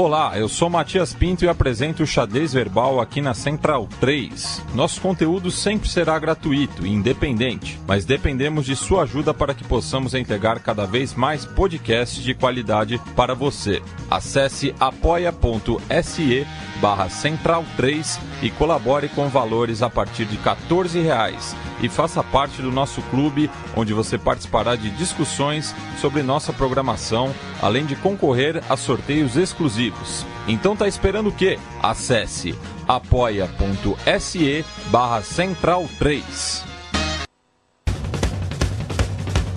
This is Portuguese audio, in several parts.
Olá, eu sou Matias Pinto e apresento o Xadrez Verbal aqui na Central 3. Nosso conteúdo sempre será gratuito e independente, mas dependemos de sua ajuda para que possamos entregar cada vez mais podcasts de qualidade para você. Acesse apoia.se barra Central 3 e colabore com valores a partir de 14 reais e faça parte do nosso clube, onde você participará de discussões sobre nossa programação, além de concorrer a sorteios exclusivos. Então tá esperando o quê? Acesse apoia.se barra Central 3.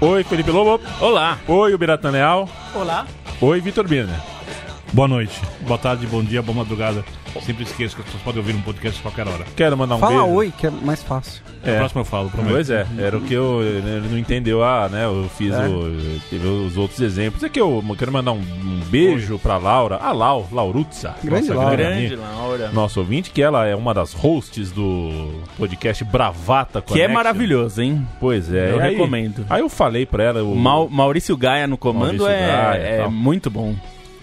Oi, Felipe Lobo. Olá. Oi, o Biratan Leal. Olá. Oi, Vitor Birner. Boa noite, boa tarde, bom dia, boa madrugada. Sempre esqueço que as pessoas podem ouvir um podcast a qualquer hora. Quero mandar um Fala beijo. oi, que é mais fácil. É. próximo eu falo, prometo. Pois é, era o que eu. Ele não entendeu, ah, né? Eu fiz É. o. Teve os outros exemplos. É que eu quero mandar um, um beijo pra Laura. A Lau, Laurutza. Grande nossa Laura. grande Laura. Nosso ouvinte, que ela é uma das hosts do podcast Bravata Que é Connection. maravilhoso, hein? Pois é. Eu aí- recomendo. Aí eu falei pra ela. O, Mau- Maurício Gaia no comando Maurício é, Gaia é muito bom.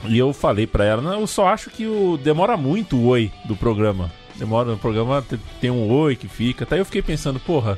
E eu falei pra ela, não, eu só acho que o demora muito o oi do programa. Demora no programa, te- tem um oi que fica. Até eu fiquei pensando, porra,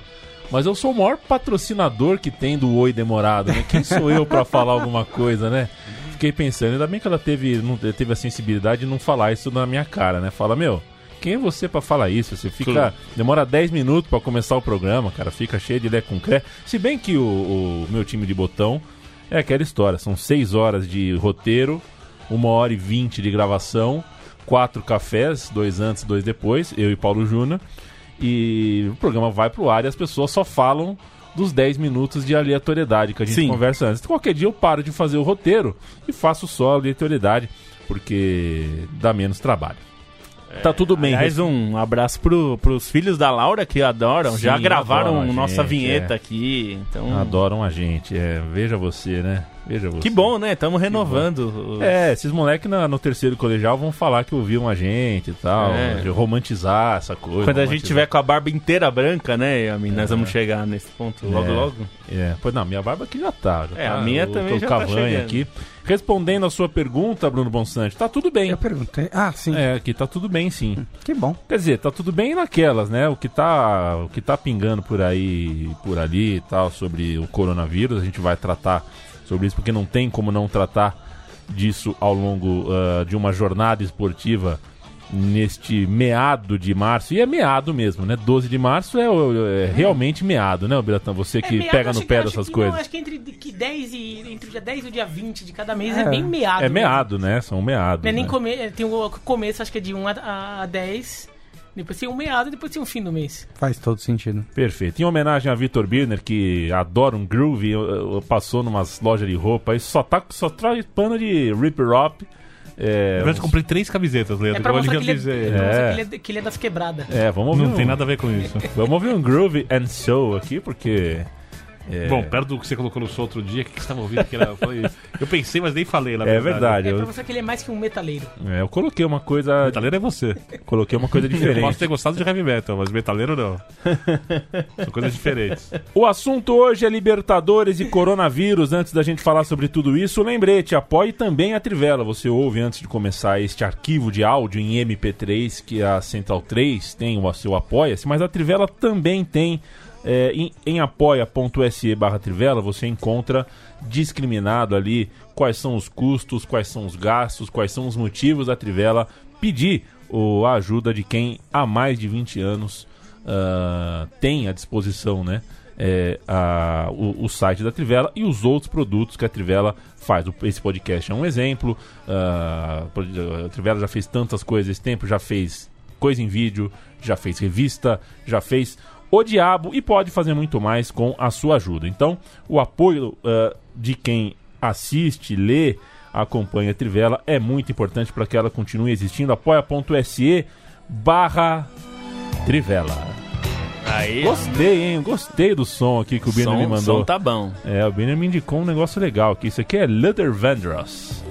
mas eu sou o maior patrocinador que tem do oi demorado, né? Quem sou eu pra falar alguma coisa, né? Fiquei pensando, ainda bem que ela teve, não, teve a sensibilidade de não falar isso na minha cara, né? Fala, meu, quem é você pra falar isso? Você fica. Demora 10 minutos pra começar o programa, cara. Fica cheio de lé com cré. Se bem que o, o meu time de botão é aquela história. São 6 horas de roteiro, uma hora e 20 de gravação, quatro cafés, dois antes, dois depois, eu e Paulo Júnior. E o programa vai pro ar e as pessoas só falam dos 10 minutos de aleatoriedade que a gente Sim. conversa antes. Qualquer dia eu paro de fazer o roteiro e faço só a aleatoriedade, porque dá menos trabalho. tá tudo bem. Aliás, um abraço pro, pros filhos da Laura que adoram. Sim, Já gravaram adoram nossa gente, vinheta é. aqui. Então, Adoram a gente. É, veja você, né? Veja você. que bom, né? Estamos renovando. os- É, esses moleques no terceiro colegial vão falar que ouviam a gente e tal, É. de romantizar essa coisa. Quando a gente tiver com a barba inteira branca, né, Yamin? Nós vamos chegar nesse ponto logo, É. logo. É, pois não, minha barba aqui já tá. já É, tá, a minha eu também tô já tá chegando. aqui. Respondendo a sua pergunta, Bruno Bonsante, tá tudo bem. Eu perguntei. Ah, sim. É, aqui tá tudo bem sim. Que bom. Quer dizer, tá tudo bem naquelas, né? O que tá, o que tá pingando por aí, por ali e tal, sobre o coronavírus, a gente vai tratar sobre isso, porque não tem como não tratar disso ao longo ah, de uma jornada esportiva neste meado de março. E é meado mesmo, né? 12 de março é, o- é realmente meado, né, Biratã? Você que É, meado, pega no pé dessas que coisas. Não, acho que entre que 10 e entre o dia 10 e o dia 20 de cada mês é, É. bem meado. É mesmo. meado, né? São meados. Não é nem né? come... Tem o começo, acho que é de 1 a, a 10. Depois tem um meado e depois tem um fim do mês. Faz todo sentido. Perfeito. Em homenagem a Vitor Birner, que adora um groove, passou numas lojas de roupa e só, tá, só traz pano de Rip Rop. É, eu comprei três camisetas, Leandro. É pra mostrar que ele é, É. que ele é, que ele é das quebradas. é, vamos ouvir Não um, tem nada a ver com isso. Vamos ouvir um Groove and Soul aqui, porque... é, Bom, perto do que você colocou no som outro dia, o que que você estava ouvindo? Que era, eu, falei- eu pensei, mas nem falei, na É verdade. É pra Eu, mostrar que ele é mais que um metaleiro. é, eu coloquei uma coisa... Metaleiro é você. Coloquei uma coisa Eu posso diferente. ter gostado de heavy metal, mas metaleiro não. São coisas diferentes. O assunto hoje é Libertadores e coronavírus. Antes da gente falar sobre tudo isso, lembrete, apoie também a Trivela. Você ouve antes de começar este arquivo de áudio em MP3 que a Central 3 tem o seu Apoia-se, mas a Trivela também tem é, em, em apoia.se barra Trivela, você encontra discriminado ali quais são os custos, quais são os gastos, quais são os motivos da Trivela pedir o, a ajuda de quem há mais de 20 anos ah, tem à disposição, né? é, a- o, o site da Trivela e os outros produtos que a Trivela faz. Esse podcast é um exemplo. ah, a Trivela já fez tantas coisas esse tempo, já fez coisa em vídeo, já fez revista, já fez o diabo e pode fazer muito mais com a sua ajuda. Então, o apoio ah, de quem assiste, lê, acompanha a Trivela é muito importante para que ela continue existindo. Apoia.se barra Trivela. Aí, Gostei, hein? Gostei do som aqui que o som, me mandou. som tá bom. É, o Birner me indicou um negócio legal aqui. Isso aqui é Luther Vandross.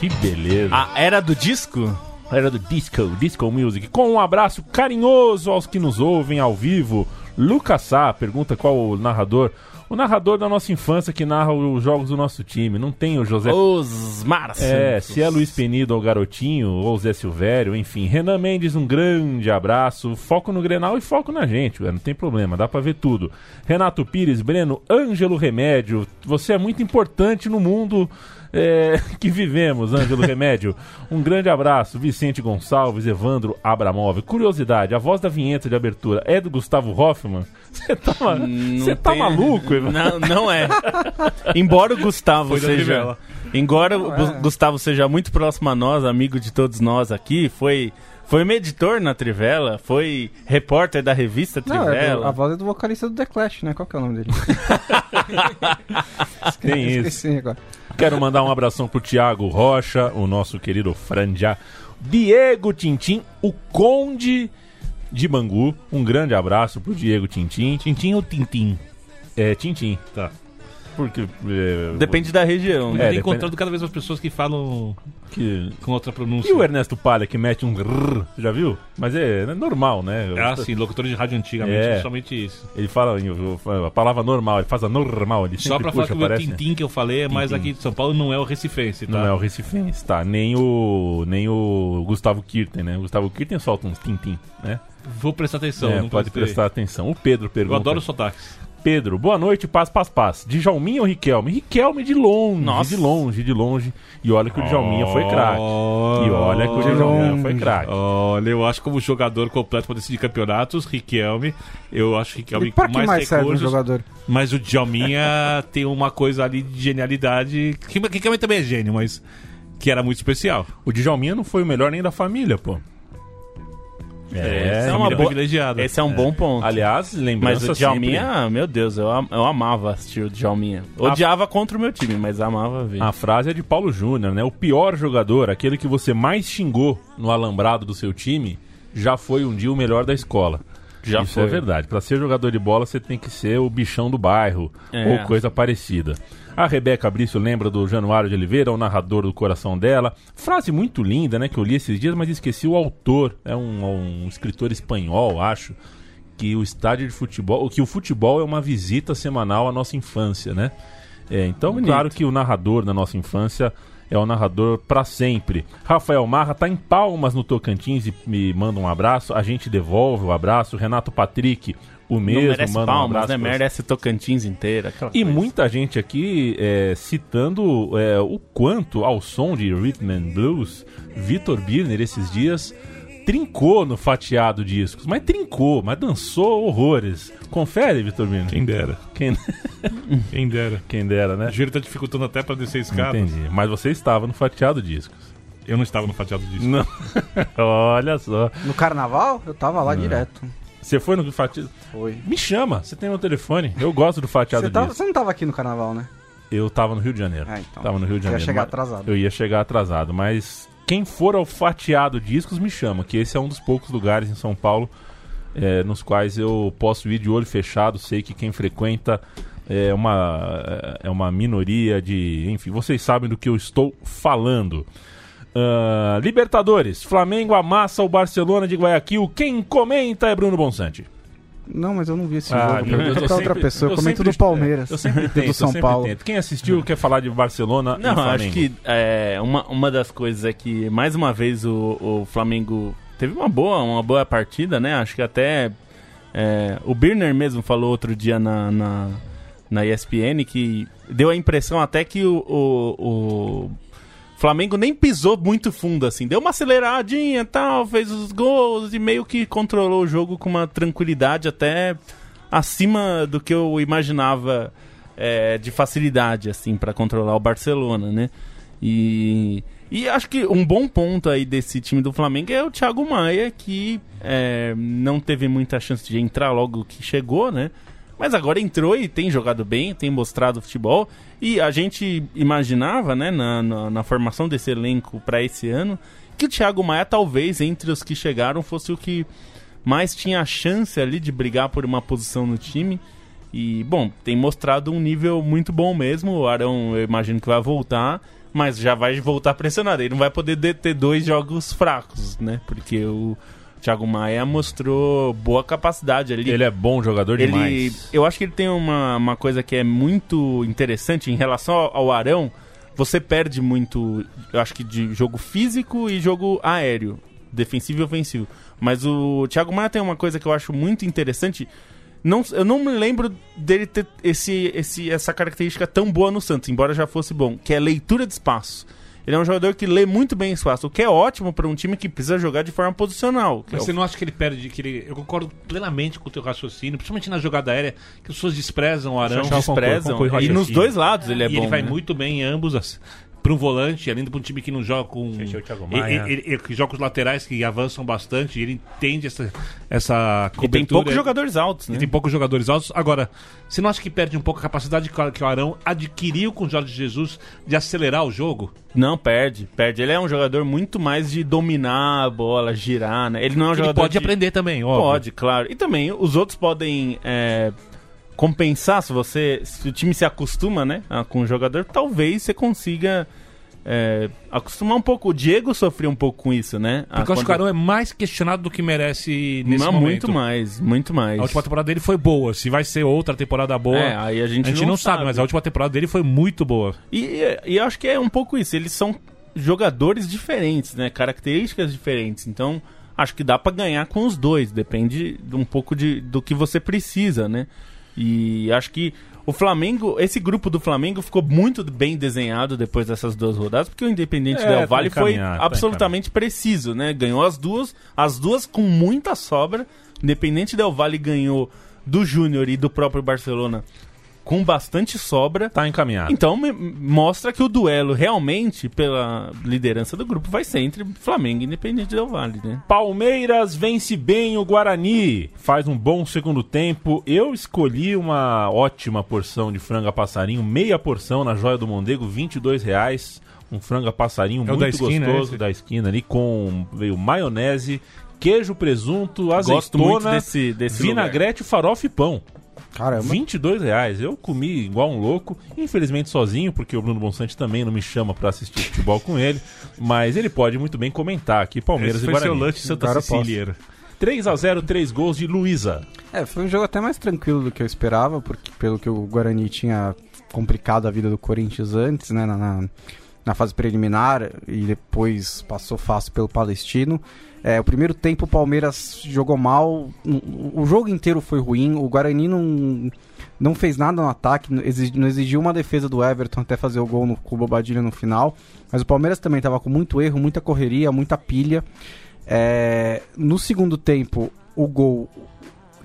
Que beleza. A era do disco? Era do Disco, Disco Music. Com um abraço carinhoso aos que nos ouvem ao vivo. Lucas Sá pergunta qual o narrador. O narrador da nossa infância que narra os jogos do nosso time. Não tem o José Os Márcios. é, se é Luiz Penido ou Garotinho, ou Zé Silvério, enfim. Renan Mendes, um grande abraço. Foco no Grenal e foco na gente, ué, não tem problema, dá pra ver tudo. Renato Pires, Breno, Ângelo Remédio, você é muito importante no mundo é, que vivemos, Ângelo Remédio. Um grande abraço. Vicente Gonçalves, Evandro Abramov. Curiosidade, a voz da vinheta de abertura é do Gustavo Hoffman? Você tá, Não você tá tem- maluco, Evandro? Não, não é. Embora o Gustavo Foi seja. Embora o Gu- Gustavo seja muito próximo a nós, amigo de todos nós aqui, foi. Foi um editor na Trivela, foi repórter da revista Não, é do- Trivela. a voz é do vocalista do The Clash, né? Qual que é o nome dele? Tem isso. Esqueci agora. Quero mandar um abração pro Thiago Rocha, o nosso querido Franja. Diego Tintim, o Conde de Bangu. Um grande abraço pro Diego Tintim. Tintim ou Tintim? É, Tintim. Tá. Porque. é, Depende da região. É, né? Depende- encontrado cada vez mais pessoas que falam que- com outra pronúncia. E o Ernesto Palha que mete um grrr, já viu? Mas é, é normal, né? Ah, sim, locutores de rádio antigamente, É. somente isso. Ele fala a palavra normal, ele faz a normal, ele Só pra falar puxa, que o parece. Tintim que eu falei é mais aqui de São Paulo, não é o Recifense, tá? Não é o Recifense, tá? Nem o, nem o Gustavo Kirten, né? O Gustavo Kirten solta uns tintim, né? Vou prestar atenção, É, não pode prestar atenção. O Pedro pergunta. Eu adoro sotaques. Pedro, boa noite, paz, paz, paz. Djalminha ou Riquelme? Riquelme de longe, Nossa. de longe, de longe. E olha que o Djalminha foi craque. E olha que o Djalminha foi craque. Olha, eu acho como jogador completo para decidir campeonatos, Riquelme. Eu acho Riquelme E pra com que mais, mais um recursos. jogador? Mas o Djalminha tem uma coisa ali de genialidade. que Riquelme também é gênio, mas que era muito especial. O Djalminha não foi o melhor nem da família, pô. Essa é uma família boa- privilegiada. Esse é um bom ponto. Aliás, lembrança Mas o Djalminha, meu Deus, eu, am- eu amava assistir o Djalminha. Odiava contra o meu time, mas amava ver. A frase é de Paulo Júnior, né? O pior jogador, aquele que você mais xingou no alambrado do seu time, já foi um dia o melhor da escola. Já Isso foi. é verdade. Pra ser jogador de bola, você tem que ser o bichão do bairro É. ou coisa parecida. A Rebeca Brício lembra do Januário de Oliveira, o narrador do coração dela. Frase muito linda, né? Que eu li esses dias, mas esqueci o autor. É um, um escritor espanhol, acho. Que o estádio de futebol. Que o futebol é uma visita semanal à nossa infância, né? É, então, Bonito. claro que o narrador da nossa infância é o narrador pra sempre. Rafael Marra tá em Palmas no Tocantins e me manda um abraço. A gente devolve o abraço. Renato Patrick, o Não mesmo, merece manda um palmas, abraço. né? Merece Tocantins inteira. E coisa. muita gente aqui é, citando é, o quanto ao som de Rhythm and Blues, Vitor Birner esses dias trincou no fatiado discos, mas trincou, mas dançou horrores. Confere, Vitor Birner. Quem dera. Quem, Quem dera. quem dera, né? O giro tá dificultando até pra descer a escada. Entendi. Mas você estava no fatiado discos. Eu não estava no fatiado disso. Não. Olha só. No carnaval, eu tava lá direto. Você foi no fatiado? Foi. Me chama, você tem meu telefone. Eu gosto do fatiado Você, tava- você não tava aqui no carnaval, né? Eu tava no Rio de Janeiro. Ah, então. Tava no Rio de Você ia Janeiro. chegar atrasado. Eu ia chegar atrasado, mas quem for ao Fatiado Discos me chama, que esse é um dos poucos lugares em São Paulo é, nos quais eu posso ir de olho fechado. Sei que quem frequenta é uma, é uma minoria de. Enfim, vocês sabem do que eu estou falando. Ah, Libertadores, Flamengo amassa o Barcelona de Guayaquil. Quem comenta é Bruno Bonsante. Não, mas eu não vi esse Ah, jogo. Pergunta pra outra sempre- pessoa. Eu comento sempre- do Palmeiras. Eu sempre tento, do eu São sempre Paulo. tento. Quem assistiu quer falar de Barcelona e Não, Flamengo. acho que é, uma, uma das coisas é que, mais uma vez, o, o Flamengo teve uma boa, uma boa partida, né? Acho que até é, o Birner mesmo falou outro dia na, na, na ESPN que deu a impressão até que o, o, o Flamengo nem pisou muito fundo, assim. Deu uma aceleradinha tal, fez os gols e meio que controlou o jogo com uma tranquilidade até acima do que eu imaginava é, de facilidade, assim, para controlar o Barcelona, né? E, e acho que um bom ponto aí desse time do Flamengo é o Thiago Maia, que é, não teve muita chance de entrar logo que chegou, né? Mas agora entrou e tem jogado bem, tem mostrado futebol. E a gente imaginava, né, na, na, na formação desse elenco para esse ano, que o Thiago Maia, talvez, entre os que chegaram, fosse o que mais tinha a chance ali de brigar por uma posição no time. E, bom, tem mostrado um nível muito bom mesmo. O Arão, eu imagino que vai voltar, mas já vai voltar pressionado. Ele não vai poder de- ter dois jogos fracos, né? Porque o Thiago Maia mostrou boa capacidade ali. Ele é bom jogador Ele, demais. eu acho que ele tem uma, uma coisa que é muito interessante em relação ao, ao Arão. Você perde muito, eu acho que de jogo físico e jogo aéreo, defensivo e ofensivo. Mas o Thiago Maia tem uma coisa que eu acho muito interessante. Não, eu não me lembro dele ter esse, esse, essa característica tão boa no Santos, embora já fosse bom, que é leitura de espaço. Ele é um jogador que lê muito bem espaço, o que é ótimo para um time que precisa jogar de forma posicional. Mas é o você não acha que ele perde, que ele... Eu concordo plenamente com o teu raciocínio, principalmente na jogada aérea, que as pessoas desprezam o Arão. Desprezam. e o nos dois lados ele é e bom. ele vai né? muito bem em ambos, as- para um volante, além de um time que não joga com. Esse é o Thiago e- Maia. e- ele- que joga com os laterais que avançam bastante, e ele entende essa, essa E cobertura. tem poucos jogadores altos, E né? tem poucos jogadores altos. Agora, você não acha que perde um pouco a capacidade que que o Arão adquiriu com o Jorge Jesus de acelerar o jogo? Não, perde, perde. Ele é um jogador muito mais de dominar a bola, girar, né? Ele não é um Ele jogador pode de... aprender também, óbvio. Pode, claro. E também os outros podem é, compensar se você, se o time se acostuma, né, com o jogador, talvez você consiga é, acostumar um pouco. O Diego sofreu um pouco com isso, né? Ah, Porque que o quando- Arão é mais questionado do que merece nesse Não, momento. muito mais, muito mais. A última temporada dele foi boa. Se vai ser outra temporada boa, É, aí a gente, a gente não, sabe, mas a última temporada dele foi muito boa. E, e acho que é um pouco isso. Eles são jogadores diferentes, né? Características diferentes. Então, acho que dá pra ganhar com os dois. Depende de um pouco de, do que você precisa, né? E acho que o Flamengo, esse grupo do Flamengo ficou muito bem desenhado depois dessas duas rodadas, porque o Independente É, Del tá Valle foi tá absolutamente preciso, né? Ganhou as duas, as duas com muita sobra. Independente Del Valle ganhou do Júnior e do próprio Barcelona com bastante sobra. Tá encaminhado. Então me- mostra que o duelo realmente, pela liderança do grupo, vai ser entre Flamengo e Independente Del Vale, né? Palmeiras vence bem o Guarani, faz um bom segundo tempo. Eu escolhi uma ótima porção de franga passarinho, meia porção na Joia do Mondego, 22 reais. Um franga passarinho É muito da esquina, gostoso esse? da esquina ali, com veio maionese, queijo, presunto, azeitona, Gosto muito desse, desse vinagrete, farofa e pão. Caramba. 22 reais. Eu comi igual um louco, infelizmente sozinho, porque o Bruno Bonsante também não me chama pra assistir futebol com ele. Mas ele pode muito bem comentar aqui Palmeiras Esse e foi seu Guarani. lanche Santa Agora. Cecília. 3 a 0 3 gols de Luísa. É, foi um jogo até mais tranquilo do que eu esperava, porque pelo que o Guarani tinha complicado a vida do Corinthians antes, né, na, na, na fase preliminar, e depois passou fácil pelo Palestino. É, o primeiro tempo o Palmeiras jogou mal, o, jogo inteiro foi ruim, o Guarani não, não fez nada no ataque, não exigi- não exigiu uma defesa do Everton até fazer o gol no, com o Bobadilha no final, mas o Palmeiras também estava com muito erro, muita correria, muita pilha. É, no segundo tempo, o gol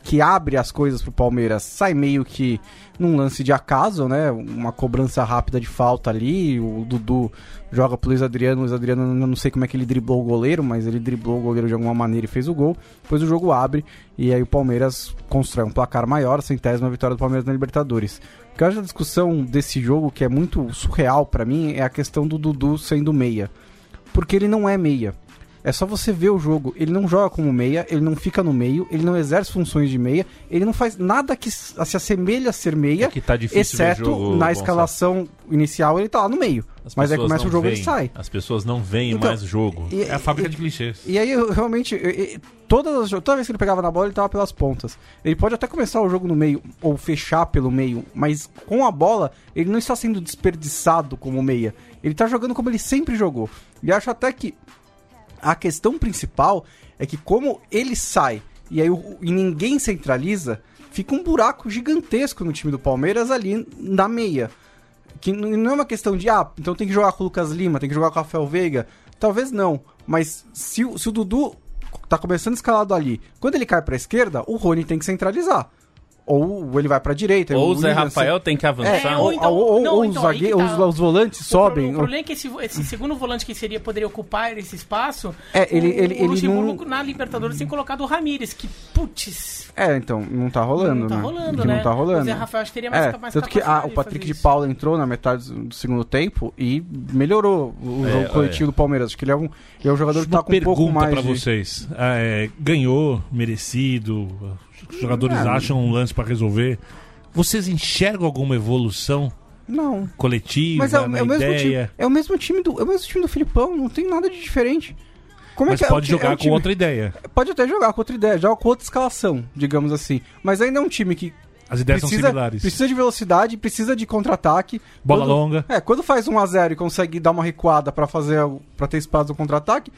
que abre as coisas pro Palmeiras sai meio que num lance de acaso, né? Uma cobrança rápida de falta ali. O Dudu joga pro Luiz Adriano. O Luiz Adriano, eu não sei como é que ele driblou o goleiro, mas ele driblou o goleiro de alguma maneira e fez o gol. Depois o jogo abre e aí o Palmeiras constrói um placar maior, centésima vitória do Palmeiras na Libertadores. O que eu acho da discussão desse jogo que é muito surreal pra mim é a questão do Dudu sendo meia. Porque ele não é meia. É só você ver o jogo. Ele não joga como meia, ele não fica no meio, ele não exerce funções de meia, ele não faz nada que se assemelha a ser meia, É que tá difícil exceto jogo, na escalação inicial ele tá lá no meio. As Mas aí pessoas começa o jogo e ele sai. As pessoas não veem Então, mais o jogo. E, É a fábrica de clichês. e aí, eu realmente, eu- todas as, toda vez que ele pegava na bola, ele tava pelas pontas. Ele pode até começar o jogo no meio, ou fechar pelo meio, mas com a bola, ele não está sendo desperdiçado como meia. Ele tá jogando como ele sempre jogou. E acho até que a questão principal é que como ele sai e aí o- e ninguém centraliza, fica um buraco gigantesco no time do Palmeiras ali na meia. Que não é uma questão de, ah, então tem que jogar com o Lucas Lima, tem que jogar com o Rafael Veiga. Talvez não, mas se, se o Dudu tá começando escalado ali, quando ele cai pra esquerda, o Rony tem que centralizar. Ou ele vai pra direita. Ou o Zé William, Rafael tem que avançar. É, ou, ou então- ou- ou não, os, então, que zague- tá. os, os volantes O pro- sobem. O problema é que esse, esse segundo volante que seria poderia ocupar esse espaço. É, ele- o, ele- o Luxemburgo não- na Libertadores tem colocado o Ramires, que putz. É, então, não tá rolando, Não tá né? rolando, que né? Não tá rolando. O Zé Rafael acho que teria mais É, capaz tanto que capacidade ah, o Patrick de. Paula entrou na metade do do segundo tempo e melhorou o É, jogo coletivo do Palmeiras. Acho que ele é um, ele é um jogador que tá com um pouco pergunta mais pra de... vocês. É, ganhou, merecido, os jogadores É. acham um lance pra resolver. Vocês enxergam alguma evolução Não. coletiva, Mas é, o- é o mesmo time, é o mesmo time do, é o mesmo time do Filipão, não tem nada de diferente. Como Mas é que é- pode é, jogar é um com outra ideia. Pode até jogar com outra ideia, joga com outra escalação, digamos assim. Mas ainda é um time que As ideias são precisa, similares. precisa de velocidade, precisa de contra-ataque. Bola Quando- longa. É, quando faz 1 a 0 e consegue dar uma recuada pra fazer para ter espaço no contra-ataque,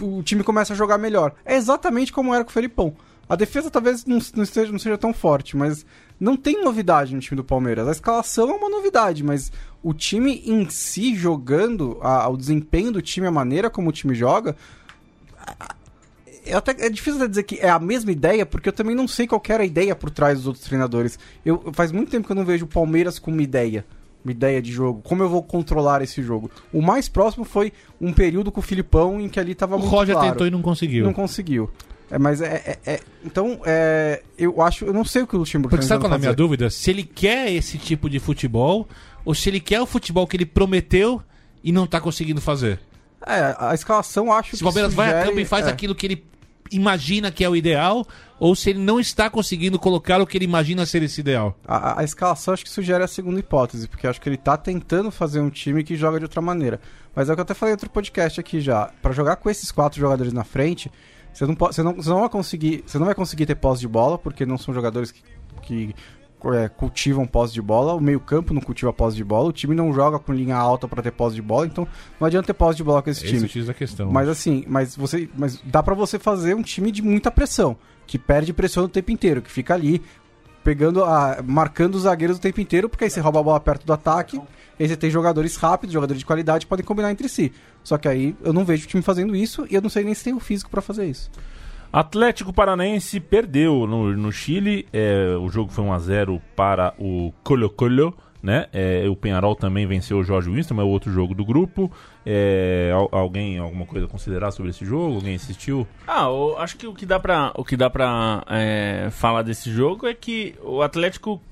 o time começa a jogar melhor. É exatamente como era com o Felipão. A defesa talvez não, não, esteja, não seja tão forte, mas não tem novidade no time do Palmeiras. A escalação é uma novidade, mas o time em si jogando, a- o desempenho do time, a maneira como o time joga, é, até, é difícil até dizer que é a mesma ideia, porque eu também não sei qual era a ideia por trás dos outros treinadores. Eu, faz muito tempo que eu não vejo o Palmeiras com uma ideia. Uma ideia de jogo. Como eu vou controlar esse jogo? O mais próximo foi um período com o Filipão em que ali tava O muito Roger claro. tentou e não conseguiu. Não conseguiu. É, mas é, é- é- Então, é, eu acho. Eu não sei o que o Luxemburgo Porque tá sabe qual é a minha dúvida? Se ele quer esse tipo de futebol, ou se ele quer o futebol que ele prometeu e não tá conseguindo fazer. É, a escalação eu acho Se que. o Palmeiras vai a sugere- campo e faz é. aquilo que ele imagina que é o ideal, ou se ele não está conseguindo colocar o que ele imagina ser esse ideal. A, a- escalação acho que sugere a segunda hipótese, porque acho que ele tá tentando fazer um time que joga de outra maneira. Mas é o que eu até falei em outro podcast aqui já. Pra jogar com esses quatro jogadores na frente, você não, pode, você não, você não vai conseguir. Você não vai conseguir ter posse de bola, porque não são jogadores que, que é, cultivam posse de bola. O meio-campo não cultiva posse de bola. O time não joga com linha alta pra ter posse de bola, então não adianta ter posse de bola com esse Esse é time. o X da questão. Mas assim, mas você, mas dá pra você fazer um time de muita pressão, que perde pressão o tempo inteiro, que fica ali pegando a marcando os zagueiros o tempo inteiro, porque aí você rouba a bola perto do ataque, aí você tem jogadores rápidos, jogadores de qualidade podem combinar entre si. Só que aí eu não vejo o time fazendo isso e eu não sei nem se tem o físico pra fazer isso. Atlético Paranaense perdeu no, no Chile. é, o jogo foi 1x0 para o Colo Colo. Né? É, o Penharol também venceu o Jorge Winston, é outro jogo do grupo. É, al- alguém, alguma coisa a considerar sobre esse jogo? Alguém assistiu? Ah, acho que o que dá pra, o que dá pra é, falar desse jogo é que o Atlético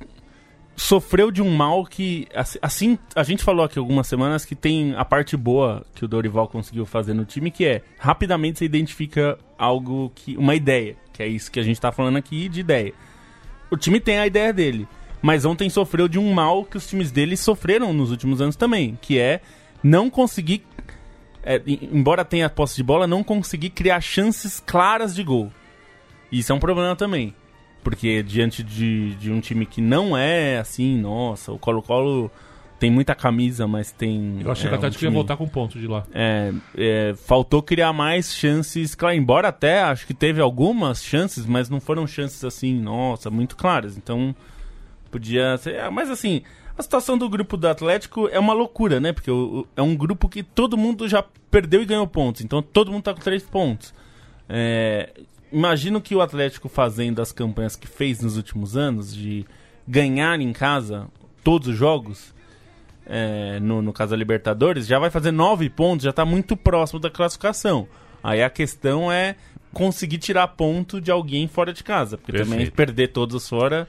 sofreu de um mal que, assim- a gente falou aqui algumas semanas que tem a parte boa que o Dorival conseguiu fazer no time, que é, rapidamente você identifica algo, que uma ideia, que é isso que a gente tá falando aqui de ideia. O time tem a ideia dele, mas ontem sofreu de um mal que os times dele sofreram nos últimos anos também, que é não conseguir é, em- embora tenha posse de bola, não conseguir criar chances claras de gol. Isso é um problema também. Porque diante de, de um time que não é assim, nossa, o Colo-Colo tem muita camisa, mas tem. Eu achei é, que o Atlético um ia time- voltar com ponto de lá. é, é, faltou criar mais chances, claro, embora até acho que teve algumas chances, mas não foram chances assim, nossa, muito claras. Então podia ser, ah, mas assim, a situação do grupo do Atlético é uma loucura, né? Porque o- o- é um grupo que todo mundo já perdeu e ganhou pontos, então todo mundo tá com três pontos. É, imagino que o Atlético fazendo as campanhas que fez nos últimos anos de ganhar em casa todos os jogos é, no, no caso da Libertadores, já vai fazer nove pontos, já tá muito próximo da classificação. Aí a questão é conseguir tirar ponto de alguém fora de casa. Porque também Perfeito. perder todos fora,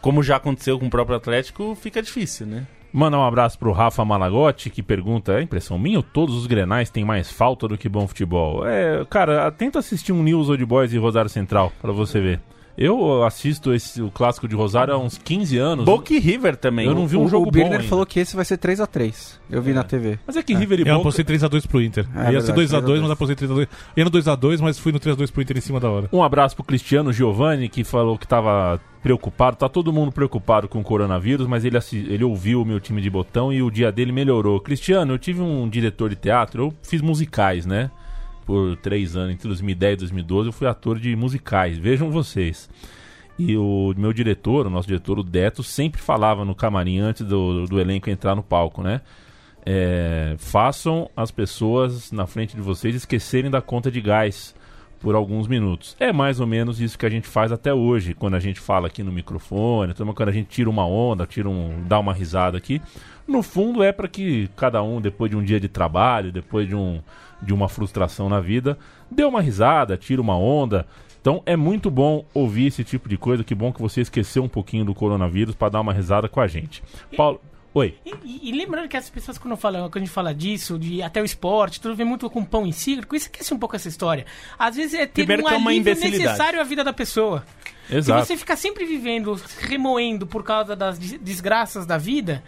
como já aconteceu com o próprio Atlético, fica difícil, né? Mandar um abraço pro Rafa Malagotti, que pergunta: é impressão minha ou todos os grenais têm mais falta do que bom futebol? É, cara, tenta assistir um News Old Boys e Rosário Central, pra você ver. Eu assisto esse, o clássico de Rosário há uns 15 anos. Boca e River também. Eu não vi um o, jogo o bom Birner ainda. falou que esse vai ser 3 a 3 Eu vi na TV. Mas é que River e Eu Boca... apostei 3x2 pro Inter. É ia ser verdade, 2x2, 3x2. mas apostei 3x2. Ia no 2x2, mas fui no 3x2 pro Inter em cima da hora. Um abraço pro Cristiano Giovanni, que falou que tava preocupado. Tá todo mundo preocupado com o coronavírus, mas ele, assi- ele ouviu o meu time de botão e o dia dele melhorou. Cristiano, eu tive um diretor de teatro, eu fiz musicais, né? Por três anos, entre 2010 e 2012, eu fui ator de musicais. Vejam vocês. E o meu diretor, o nosso diretor, o Deto, sempre falava no camarim antes do, do elenco entrar no palco, né? É, façam as pessoas na frente de vocês esquecerem da conta de gás. por alguns minutos. É mais ou menos isso que a gente faz até hoje, quando a gente fala aqui no microfone, quando a gente tira uma onda, tira um, dá uma risada aqui. No fundo é para que cada um, depois de um dia de trabalho, depois de, um, de uma frustração na vida, dê uma risada, tira uma onda. Então é muito bom ouvir esse tipo de coisa. Que bom que você esqueceu um pouquinho do coronavírus para dar uma risada com a gente. Paulo, oi. E, e- lembrando que as pessoas, quando, falam, quando a gente fala disso, de até o esporte, tudo vem muito com pão em círculo, isso esquece um pouco essa história. Às vezes é ter Primeiro um é uma alívio imbecilidade. necessário à vida da pessoa. Exato. Se você ficar sempre vivendo, remoendo por causa das des- desgraças da vida,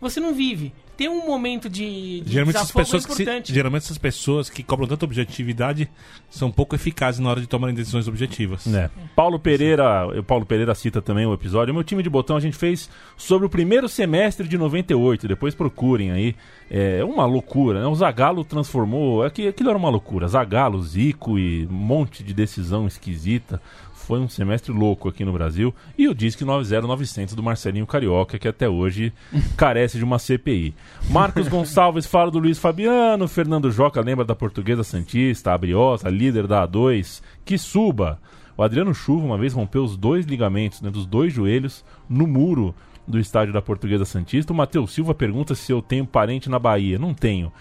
você não vive. Tem um momento de, de Geralmente essas, pessoas que se- importante. geralmente essas pessoas que cobram tanta objetividade são pouco eficazes na hora de tomarem decisões objetivas. É. Paulo Pereira, o Paulo Pereira cita também o episódio. O meu time de botão a gente fez sobre o primeiro semestre de 98. Depois procurem aí. É uma loucura, né? O Zagallo transformou. Aqui, aquilo era uma loucura. Zagallo, Zico e um monte de decisão esquisita. Foi um semestre louco aqui no Brasil. E o Disque 90900 do Marcelinho Carioca, que até hoje carece de uma CPI. Marcos Gonçalves fala do Luiz Fabiano. Fernando Joca lembra da Portuguesa Santista, a Briosa, líder da A2. Que suba! O Adriano Chuva uma vez rompeu os dois ligamentos né, dos dois joelhos no muro do estádio da Portuguesa Santista. O Matheus Silva pergunta se eu tenho parente na Bahia. Não tenho.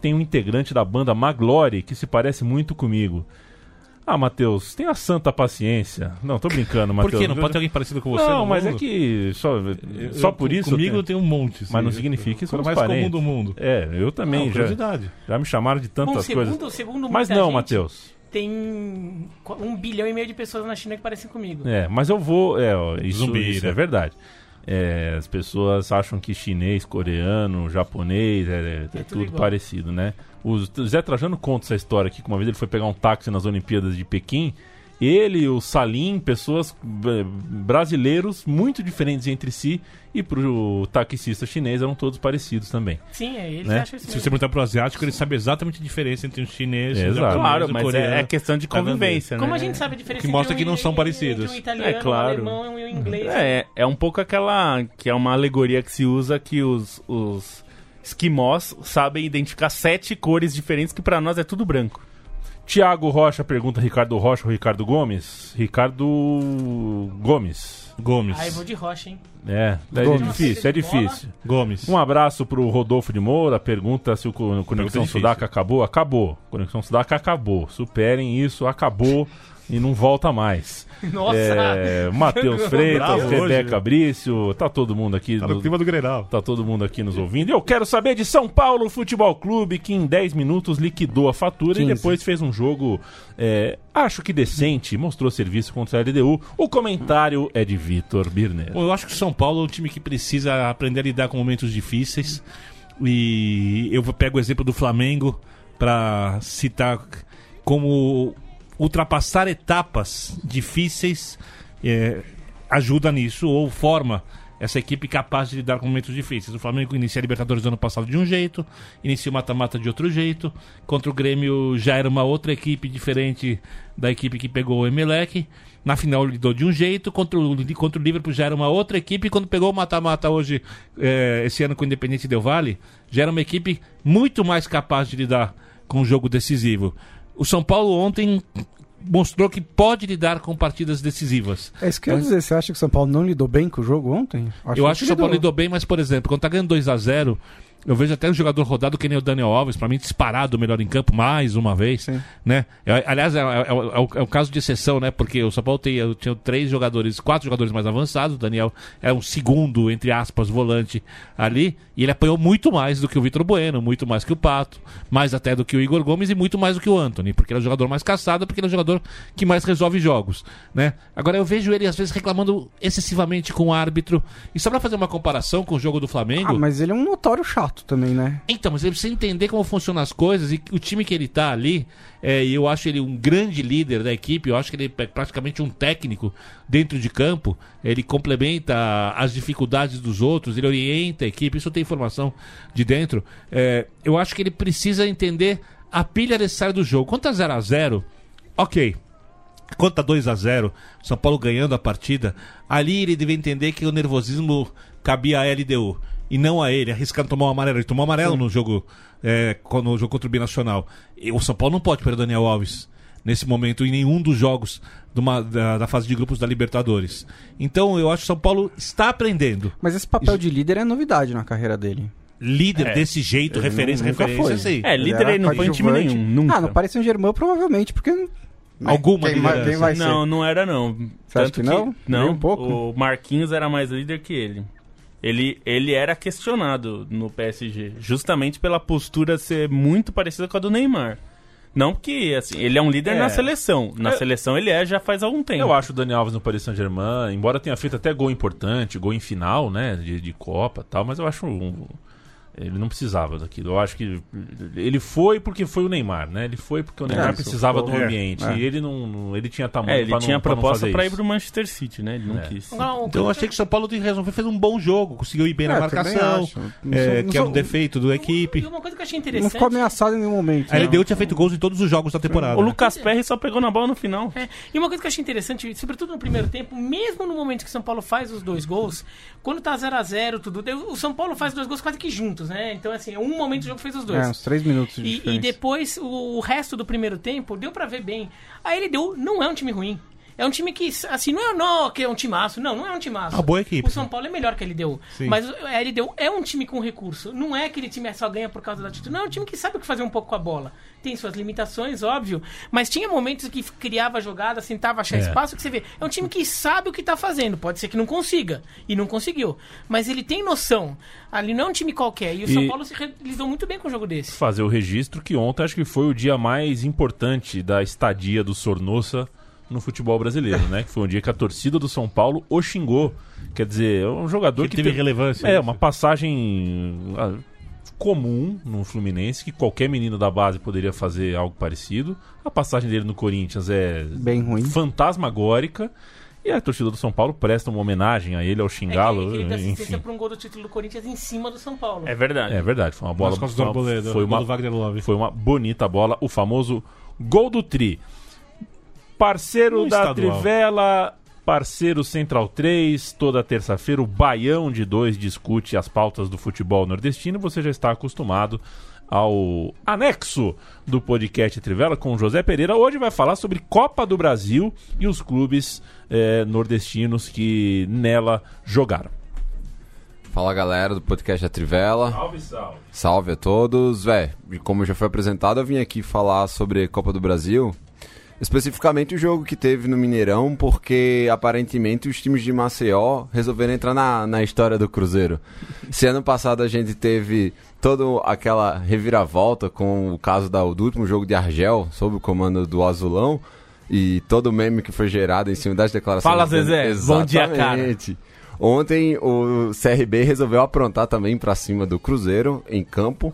Tem um integrante da banda Maglore que se parece muito comigo. Ah, Matheus, tenha santa paciência. Não, tô brincando, Por Matheus. que? Não pode ter alguém parecido com você? Não, no mas é mundo? que só, só eu- por isso. Comigo eu tem um monte. Mas não significa que sou somos mais parentes. comum do mundo. É, eu também Não, já, curiosidade. já me chamaram de tantas Bom, segundo, coisas. segundo Mas não, gente, Matheus. Tem um bilhão e meio de pessoas na China que parecem comigo. É, mas eu vou. É, ó, isso, Zumbi, isso né? é verdade. É, as pessoas acham que chinês, coreano, japonês é, é- é tudo tudo igual. parecido, né? O Zé Trajano conta essa história aqui, que uma vez ele foi pegar um táxi nas Olimpíadas de Pequim. Ele, o Salim, pessoas eh, brasileiros muito diferentes entre si, e pro taxista chinês eram todos parecidos também. Sim, é, eles Né? acham isso Se mesmo. você perguntar pro asiático, ele sabe exatamente a diferença entre um chinês, É, um japonês, Claro, um mas coreano. é, é questão de convivência, né? Como a gente sabe a diferença Que mostra entre que um- não são parecidos. um italiano, É, claro. um alemão e um inglês. É, é um pouco aquela que é uma alegoria que se usa que os, os esquimós sabem identificar sete cores diferentes que pra nós é tudo branco. Tiago Rocha pergunta Ricardo Rocha ou Ricardo Gomes? Ricardo Gomes. Gomes. Aí eu vou de rocha, hein? É, é difícil, é difícil. Gomes. Um abraço pro Rodolfo de Moura, pergunta se o Co- Conexão. Sudaca acabou. Acabou. Conexão Sudaca acabou. Superem isso, acabou e não volta mais. Nossa! É, Matheus Freitas, Rebeca hoje. Brício, tá todo mundo aqui. Tá no no- clima do Grenal. Tá todo mundo aqui nos ouvindo. Eu quero saber de São Paulo Futebol Clube, que em 10 minutos liquidou a fatura e 15. depois fez um jogo, é, acho que decente, mostrou serviço contra a LDU. O comentário é de Vitor Birner. Bom, eu acho que o São Paulo é um time que precisa aprender a lidar com momentos difíceis. E eu pego o exemplo do Flamengo para citar como ultrapassar etapas difíceis é, ajuda nisso ou forma essa equipe capaz de lidar com momentos difíceis. O Flamengo inicia a Libertadores do ano passado de um jeito, inicia o mata-mata de outro jeito. Contra o Grêmio já era uma outra equipe diferente da equipe que pegou o Emelec. Na final lidou de um jeito, contra o, contra o Liverpool já era uma outra equipe. Quando pegou o mata-mata hoje, eh, esse ano com o Independente Del Vale, já era uma equipe muito mais capaz de lidar com o jogo decisivo. O São Paulo ontem mostrou que pode lidar com partidas decisivas. É isso que eu ia dizer. Você acha que o São Paulo não lidou bem com o jogo ontem? eu acho que o São Paulo lidou bem, mas, por exemplo, quando tá ganhando 2 a 0 eu vejo até um jogador rodado que nem o Daniel Alves, pra mim, disparado o melhor em campo mais uma vez. Sim. Né? É, aliás, é, é- é o- é o, é o caso de exceção, né? Porque o São Paulo eu tinha três jogadores, quatro jogadores mais avançados. O Daniel é um segundo, entre aspas, volante ali. E ele apanhou muito mais do que o Vitor Bueno, muito mais que o Pato, mais até do que o Igor Gomes e muito mais do que o Anthony. Porque ele é o jogador mais caçado, porque ele é o jogador que mais resolve jogos. Né? Agora eu vejo ele, às vezes, reclamando excessivamente com o árbitro. E só pra fazer uma comparação com o jogo do Flamengo. Ah, mas ele é um notório chato também, né? Então, mas ele precisa entender como funcionam as coisas e o time que ele tá ali, é, eu acho ele um grande líder da equipe, eu acho que ele é praticamente um técnico dentro de campo, ele complementa as dificuldades dos outros, ele orienta a equipe, isso tem informação de dentro. É, eu acho que ele precisa entender a pilha necessária do jogo. Quanto a 0 a 0 ok. Quanto tá 2 a 0 São Paulo ganhando a partida, ali ele deve entender que o nervosismo cabia a LDU e não a ele, arriscando tomar um amarelo. Ele tomou um amarelo no jogo, é, no jogo contra o Binacional. E o São Paulo não pode perder o Daniel Alves. nesse momento em nenhum dos jogos de uma- da, da fase de grupos da Libertadores. Então eu acho que o São Paulo está aprendendo. Mas esse papel de líder é novidade na carreira dele. Líder É. desse jeito, Ele referência, nunca referência, foi. sim. É, líder era ele não foi em time nenhum, nunca. Ah, no Paris Saint-Germain provavelmente, porque... né, Alguma quem, vai- liderança. quem vai ser? Não, não era não. Você acha que não? Nem Não, um pouco? o Marquinhos era mais líder que ele. Ele, ele era questionado no PSG, justamente pela postura ser muito parecida com a do Neymar. Não porque, assim, ele é um líder É. na seleção. Na É. seleção ele é já faz algum tempo. Eu acho o Dani Alves no Paris Saint-Germain, embora tenha feito até gol importante, gol em final, né, de, de Copa e tal, mas eu acho um- ele não precisava daquilo. Eu acho que ele foi porque foi o Neymar, né? Ele foi porque o Neymar isso. precisava do É, ambiente. é. E ele não, não- ele tinha tamanho É, ele pra tinha não, não proposta pra ir isso. pro Manchester City, né? Ele não É. quis. Uma Então eu achei que o São Paulo resolveu fazer um bom jogo, conseguiu ir bem na É, marcação. Não é, não que é um defeito do equipe. E uma coisa que eu achei Não interessante. ficou ameaçado em nenhum momento. A né? LDU tinha feito gols em todos os jogos da temporada. O Lucas Perry só pegou na bola no final. É, e uma coisa que eu achei interessante, sobretudo no primeiro tempo, mesmo no momento que o São Paulo faz os dois gols, quando tá 0 a 0 tudo, o São Paulo faz dois gols quase que juntos, né? Então, assim, um momento do jogo fez os dois. É, uns três minutos de E, e depois, o, o resto do primeiro tempo, deu pra ver bem. A LDU não é um time ruim. É um time que, assim, não é não, que é um timaço. Não, não é um timaço. Uma boa equipe. O São Paulo é melhor que a LDU. Sim. Mas a LDU é um time com recurso. Não é aquele time que só ganha por causa da atitude. Não, é um time que sabe o que fazer um pouco com a bola. Tem suas limitações, óbvio. Mas tinha momentos que criava jogada, tentava achar É. espaço, que você vê. É um time que sabe o que tá fazendo. Pode ser que não consiga. E não conseguiu. Mas ele tem noção. Ali não é um time qualquer. E o E- São Paulo se re- lidou muito bem com um jogo desse. fazer o registro que ontem acho que foi o dia mais importante da estadia do Sornossa no futebol brasileiro, né? Que foi um dia que a torcida do São Paulo o xingou. Quer dizer, é um jogador Que que, teve tem- relevância. É, uma passagem ah, comum no Fluminense, que qualquer menino da base poderia fazer algo parecido. A passagem dele no Corinthians é Bem ruim. fantasmagórica. E a torcida do São Paulo presta uma homenagem a ele ao É que xingá-lo, ele assistência enfim. para um gol do título do Corinthians em cima do São Paulo. É verdade. É verdade, foi uma bola foi uma- foi uma bonita bola, o famoso gol do Tri. Parceiro da estadual. Trivela, parceiro Central 3, toda terça-feira o Baião de Dois discute as pautas do futebol nordestino. Você já está acostumado ao anexo do podcast Trivela com o José Pereira. Hoje vai falar sobre Copa do Brasil e os clubes eh, nordestinos que nela jogaram. Fala galera do podcast da Trivela. Salve, salve. Salve a todos. Vé, e como já foi apresentado, eu vim aqui falar sobre Copa do Brasil. Especificamente o jogo que teve no Mineirão, porque aparentemente os times de Maceió resolveram entrar na, na história do Cruzeiro. Se ano passado a gente teve toda aquela reviravolta com o caso da, do último jogo de Argel, sob o comando do Azulão, e todo o meme que foi gerado em cima das declarações. Fala, Zezé. Bom dia, cara. Ontem o CRB resolveu aprontar também pra cima do Cruzeiro em campo,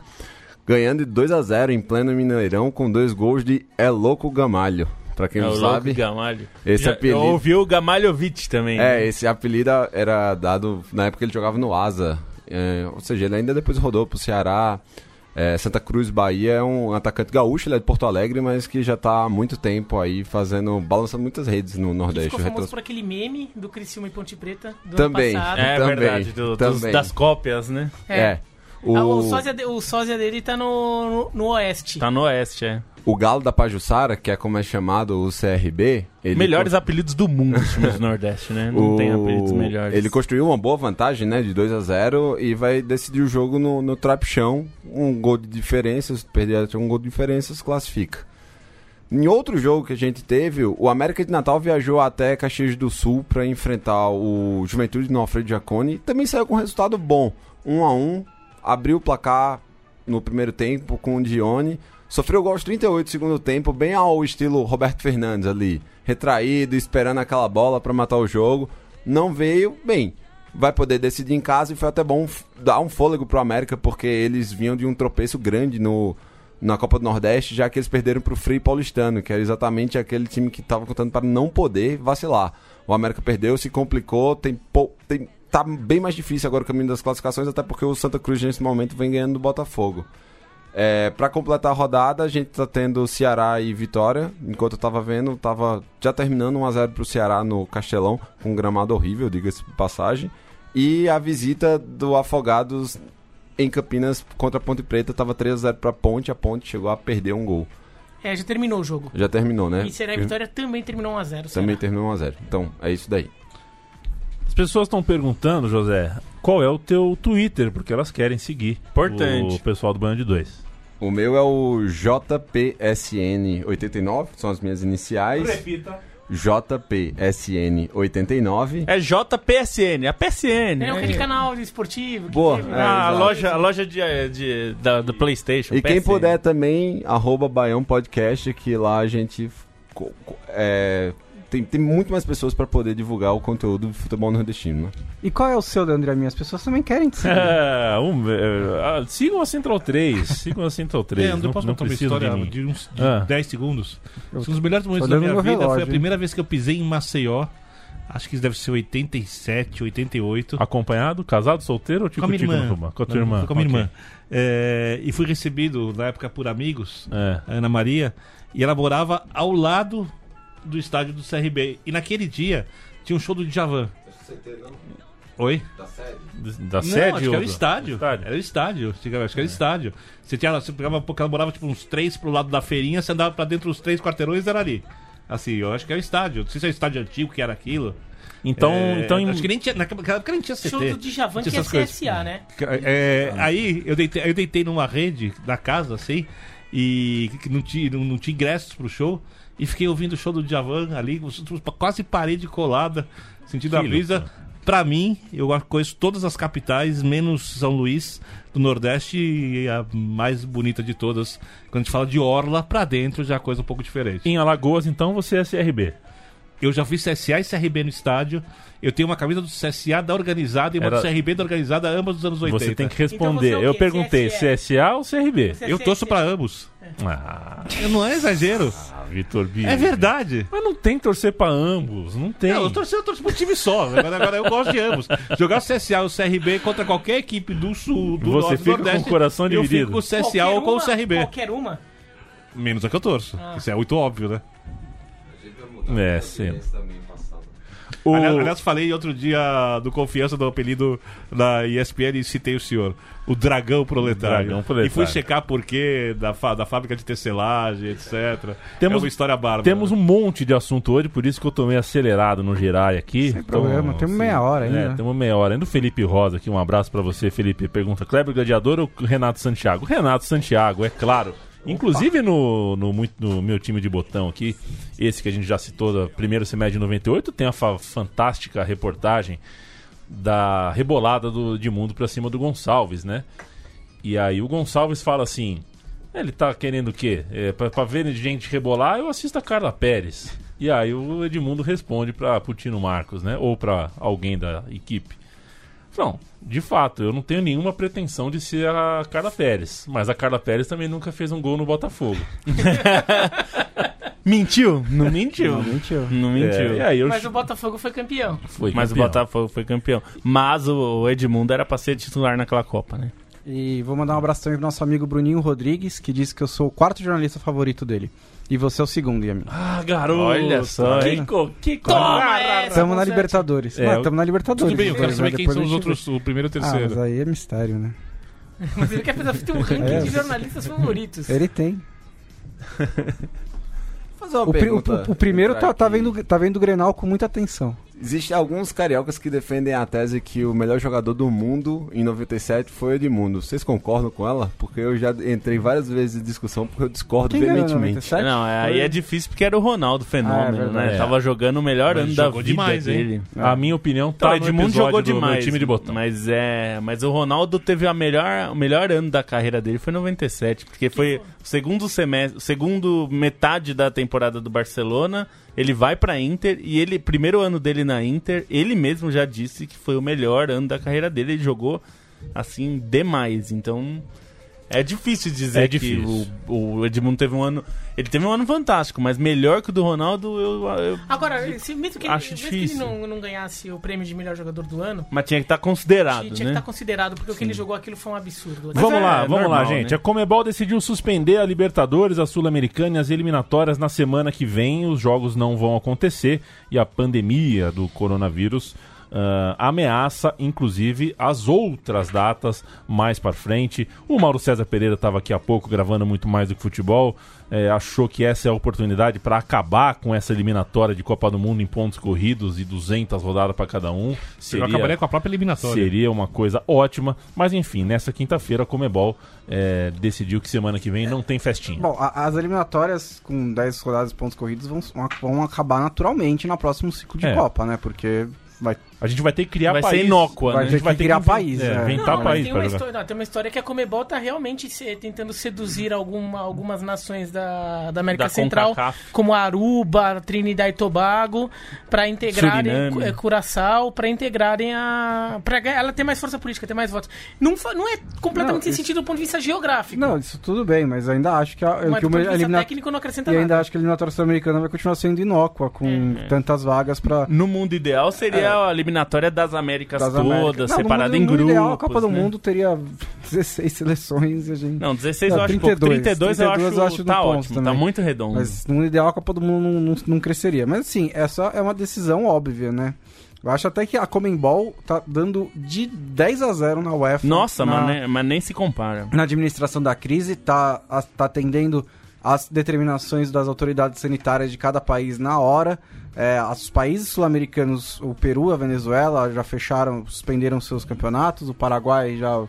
ganhando de 2 a 0 em pleno Mineirão com dois gols de É Louco Gamalho. Pra quem É não sabe, Gamalho. esse Já- apelido- Eu ouvi o Gamalhovic também. né? é, esse apelido era dado na época que ele jogava no Asa. É, ou seja, ele ainda depois rodou pro Ceará. É, Santa Cruz, Bahia, é um atacante gaúcho, ele é de Porto Alegre, mas que já tá há muito tempo aí fazendo, balançando muitas redes no Nordeste. ficou O famoso retros- por aquele meme do Criciúma e Ponte Preta do Também. ano passado. É Também, verdade, do- dos- também. das cópias, né? É. O, Ah, O, sósia, de- o sósia dele tá no, no, no Oeste. Tá no Oeste, é. o Galo da Pajussara, que é como é chamado o CRB, ele Melhores apelidos do mundo, os times do Nordeste, né? Não O- tem apelidos melhores. Ele construiu uma boa vantagem, né, de 2 a 0 e vai decidir o jogo no, no trapichão. Um gol de diferença, se perder até um gol de diferença, se classifica. Em outro jogo que a gente teve, o América de Natal viajou até Caxias do Sul para enfrentar o Juventude no Alfredo Jaconi e também saiu com um resultado bom. 1 a 1 abriu o placar no primeiro tempo com o Dione. Sofreu gol aos 38 do segundo tempo, bem ao estilo Roberto Fernandes ali. Retraído, esperando aquela bola para matar o jogo. Não veio, bem, vai poder decidir em casa e foi até bom dar um fôlego pro América, porque eles vinham de um tropeço grande no, na Copa do Nordeste, já que eles perderam pro Free Paulistano, que era exatamente aquele time que estava contando para não poder vacilar. O América perdeu, se complicou, tem, pou- tem tá bem mais difícil agora o caminho das classificações, até porque o Santa Cruz nesse momento vem ganhando do Botafogo. É, para completar a rodada, a gente tá tendo Ceará e Vitória. Enquanto eu tava vendo, tava já terminando 1x0 pro Ceará no Castelão, com um gramado horrível, diga-se de passagem. E a visita do Afogados em Campinas contra a Ponte Preta tava 3x0 pra Ponte, a Ponte chegou a perder um gol. É, já terminou o jogo. Já terminou, né? E Será Vitória também terminou 1x0. Também terminou 1x0. Então, é isso daí. As pessoas estão perguntando, José, qual é o teu Twitter, porque elas querem seguir Importante. o pessoal do Band 2. O meu é o JPSN89, são as minhas iniciais. Repita. JPSN89. É JPSN, a PSN. É né? aquele canal esportivo. que Boa, teve, é? Ah, a exato. loja, a loja de, de- da, do PlayStation. E quem PSN. puder também, arroba Baião Podcast, que lá a gente é, tem, tem muito mais pessoas para poder divulgar o conteúdo de futebol nordestino, né? E qual é o seu, Leandro Amin? As pessoas também querem te seguir. É, um, é, ah, sigam a Central 3. Sigam a Central 3. Leandro, não, eu posso não contar uma história de de uns de Ah. 10 segundos? Um dos melhores momentos da minha vida foi relógio, a hein? primeira vez que eu pisei em Maceió. Acho que isso deve ser 87, 88. Acompanhado, casado, solteiro ou tipo com a minha tico irmã. Com a tua Não, irmã. Com a minha ok. irmã. É, e fui recebido na época por amigos, É. a Ana Maria, e ela morava ao lado do estádio do CRB. E naquele dia tinha um show do Djavan. Oi? Da Não, sede? acho que era o estádio. estádio? Era o estádio. Acho que era o estádio. Você, tinha, você pegava, porque ela morava tipo uns três pro lado da feirinha, você andava pra dentro dos três quarteirões era ali. Assim, eu acho que era o estádio. Não sei se é o estádio antigo que era aquilo. Então, É, então Acho que nem tinha. Naquela época nem tinha CT. Show do Djavan, Tinha que é. CSA, né? É, aí eu deitei, eu deitei numa rede da casa, assim, e que não tinha, não, não tinha ingressos pro show, e fiquei ouvindo o show do Djavan ali, quase parede colada, sentindo a brisa. Pra mim, eu conheço todas as capitais, menos São Luís do Nordeste, e a mais bonita de todas. Quando a gente fala de Orla, pra dentro já é coisa um pouco diferente. em Alagoas, então, você é CRB. Eu já fiz CSA e CRB no estádio. Eu tenho uma camisa do CSA da organizada e uma Era- do CRB da organizada, ambas dos anos 80. Você tem que Então responder. você é o Eu perguntei CSE? CSA ou CRB? É Eu torço CSA. pra ambos. Ah, Não é exagero. Vitor Bini. É verdade. Mas não tem torcer pra ambos. Não tem. Não, eu torço, eu torço pro time só. Agora, agora eu gosto de ambos. Jogar o CSA ou o CRB contra qualquer equipe do sul, do Você norte, fica com o nordeste, coração Eu dividido. fico com o CSA Qualquer ou com o uma- CRB. Qualquer uma. Menos a que eu torço. Isso é muito óbvio, né? É, sim. O... Aliás, aliás, falei outro dia do confiança do apelido da ESPN e citei o senhor. O Dragão Proletário. Dragão Proletário. E fui checar por quê da, fa- da fábrica de tecelagem, etc. Temos- é uma história bárbara. Temos um monte de assunto hoje, por isso que eu tô meio acelerado no girar aqui. Sem problema, temos meia hora ainda. É, temos meia hora ainda. O Felipe Rosa aqui, um abraço pra você, Felipe. Pergunta: Kleber Gladiador ou Renato Santiago? Renato Santiago, é claro. Inclusive no, no, no meu time de botão aqui, esse que a gente já citou, do primeiro semestre de 98, tem a fa- fantástica reportagem da rebolada do Edmundo pra cima do Gonçalves, né? E aí o Gonçalves fala assim: ele tá querendo o quê? É, pra, pra ver gente rebolar, eu assisto a Carla Pérez. E aí o Edmundo responde pra Putino Marcos, né? Ou pra alguém da equipe. Não, de fato, eu não tenho nenhuma pretensão de ser a Carla Pérez. Mas a Carla Pérez também nunca fez um gol no Botafogo. Mentiu? Não mentiu. Não, mentiu. Não mentiu. É, e aí eu Mas o Botafogo foi campeão. foi Mas o. Botafogo foi campeão. Mas o o Edmundo era pra ser titular naquela Copa, né? E vou mandar um abraço também pro nosso amigo Bruninho Rodrigues, que disse que eu sou o quarto jornalista favorito dele. E você é o segundo, Yami. Ah, garoto! Olha só, que, hein? co- que Toma Tamo na. Libertadores. É, É, tamo na Libertadores. Tudo bem, eu quero Mas saber quem são a os outros, o primeiro e o. Ah, terceiro. mas aí é mistério, né? Mas ele quer fazer um ranking É. de jornalistas favoritos. Ele tem. Fazer uma O, pri- o- pergunta o- o primeiro tá, tá, vendo, tá vendo o Grenal com muita atenção. Existem alguns cariocas que defendem a tese que o melhor jogador do mundo em 97 foi o Edmundo. Vocês concordam com ela? Porque eu já entrei várias vezes em discussão porque eu discordo Quem veementemente. 97? Não, é- aí é difícil porque era o Ronaldo fenômeno, Ah, é né? verdade. Tava jogando o melhor Mas ano da jogou vida demais, hein? dele. A minha opinião Então, tá Edmundo jogou do demais. time de botão. Mas é, mas o Ronaldo teve a melhor, o melhor ano da carreira dele foi 97, porque foi o segundo semestre, segundo metade da temporada do Barcelona, ele vai pra Inter e ele primeiro ano dele na Inter, ele mesmo já disse que foi o melhor ano da carreira dele, ele jogou assim demais. Então, é difícil dizer É que difícil. o, o Edmundo teve um ano, ele teve um ano fantástico, mas melhor que o do Ronaldo, eu, eu Agora, se, mesmo que, ele, Acho mesmo que ele difícil. não, não ganhasse o prêmio de melhor jogador do ano, mas tinha que estar considerado, tinha, tinha né? que estar considerado, porque o que ele jogou aquilo foi um absurdo. vamos é lá, vamos normal, lá, gente. né? A Comebol decidiu suspender a Libertadores, a Sul-Americana e as eliminatórias na semana que vem. Os jogos não vão acontecer e a pandemia do coronavírus ah, ameaça, inclusive, as outras datas mais para frente. O Mauro César Pereira estava aqui há pouco gravando muito mais do que futebol. é, achou que essa é a oportunidade para acabar com essa eliminatória de Copa do Mundo em pontos corridos e 200 rodadas para cada um. Eu acabaria com a própria eliminatória. Seria uma coisa ótima, mas enfim, nessa quinta-feira a Comebol é, decidiu que semana que vem não tem festinha. Bom, a- as eliminatórias com 10 rodadas de pontos corridos vão, vão acabar naturalmente no próximo ciclo de É. Copa, né? Porque vai, A gente vai ter que criar Vai ser país. inócua, vai né? A gente ter vai que ter criar inven- país, é, né? Não, mas país tem uma, história, não, tem uma história que a Comebol tá realmente se- tentando seduzir alguma, algumas nações da, da América Da Central, CONCACAF. como Aruba, Trinidad e Tobago, para integrarem Suriname. é, Curaçao, para integrarem a. Pra ga- ela ter mais força política, ter mais votos. Não, não é completamente Não, sem isso- sentido do ponto de vista geográfico. Não, isso tudo bem, mas ainda acho que, a, mas que do ponto uma de vista elimina... técnico não acrescenta E ainda nada. acho que a eliminatória sul-americana vai continuar sendo inócua, com tantas vagas pra. No mundo ideal seria a eliminatória das Américas das todas. Não, no separada mundo- em grupos. ideal, a Copa do né? Mundo teria 16 seleções e a gente. Não, 16 Não, eu acho 32, pouco. 32, eu 32 acho, eu acho tá ótimo, também. tá muito redondo. Mas no ideal a Copa do Mundo não, não, não cresceria. Mas assim, essa é uma decisão óbvia, né? Eu acho até que a Comembol tá dando de 10 a 0 na UEFA. Nossa, na, mas, nem, mas nem se compara. na administração da crise, tá, tá atendendo as determinações das autoridades sanitárias de cada país na hora. É, os países sul-americanos, o Peru, a Venezuela, já fecharam, suspenderam seus campeonatos. O Paraguai já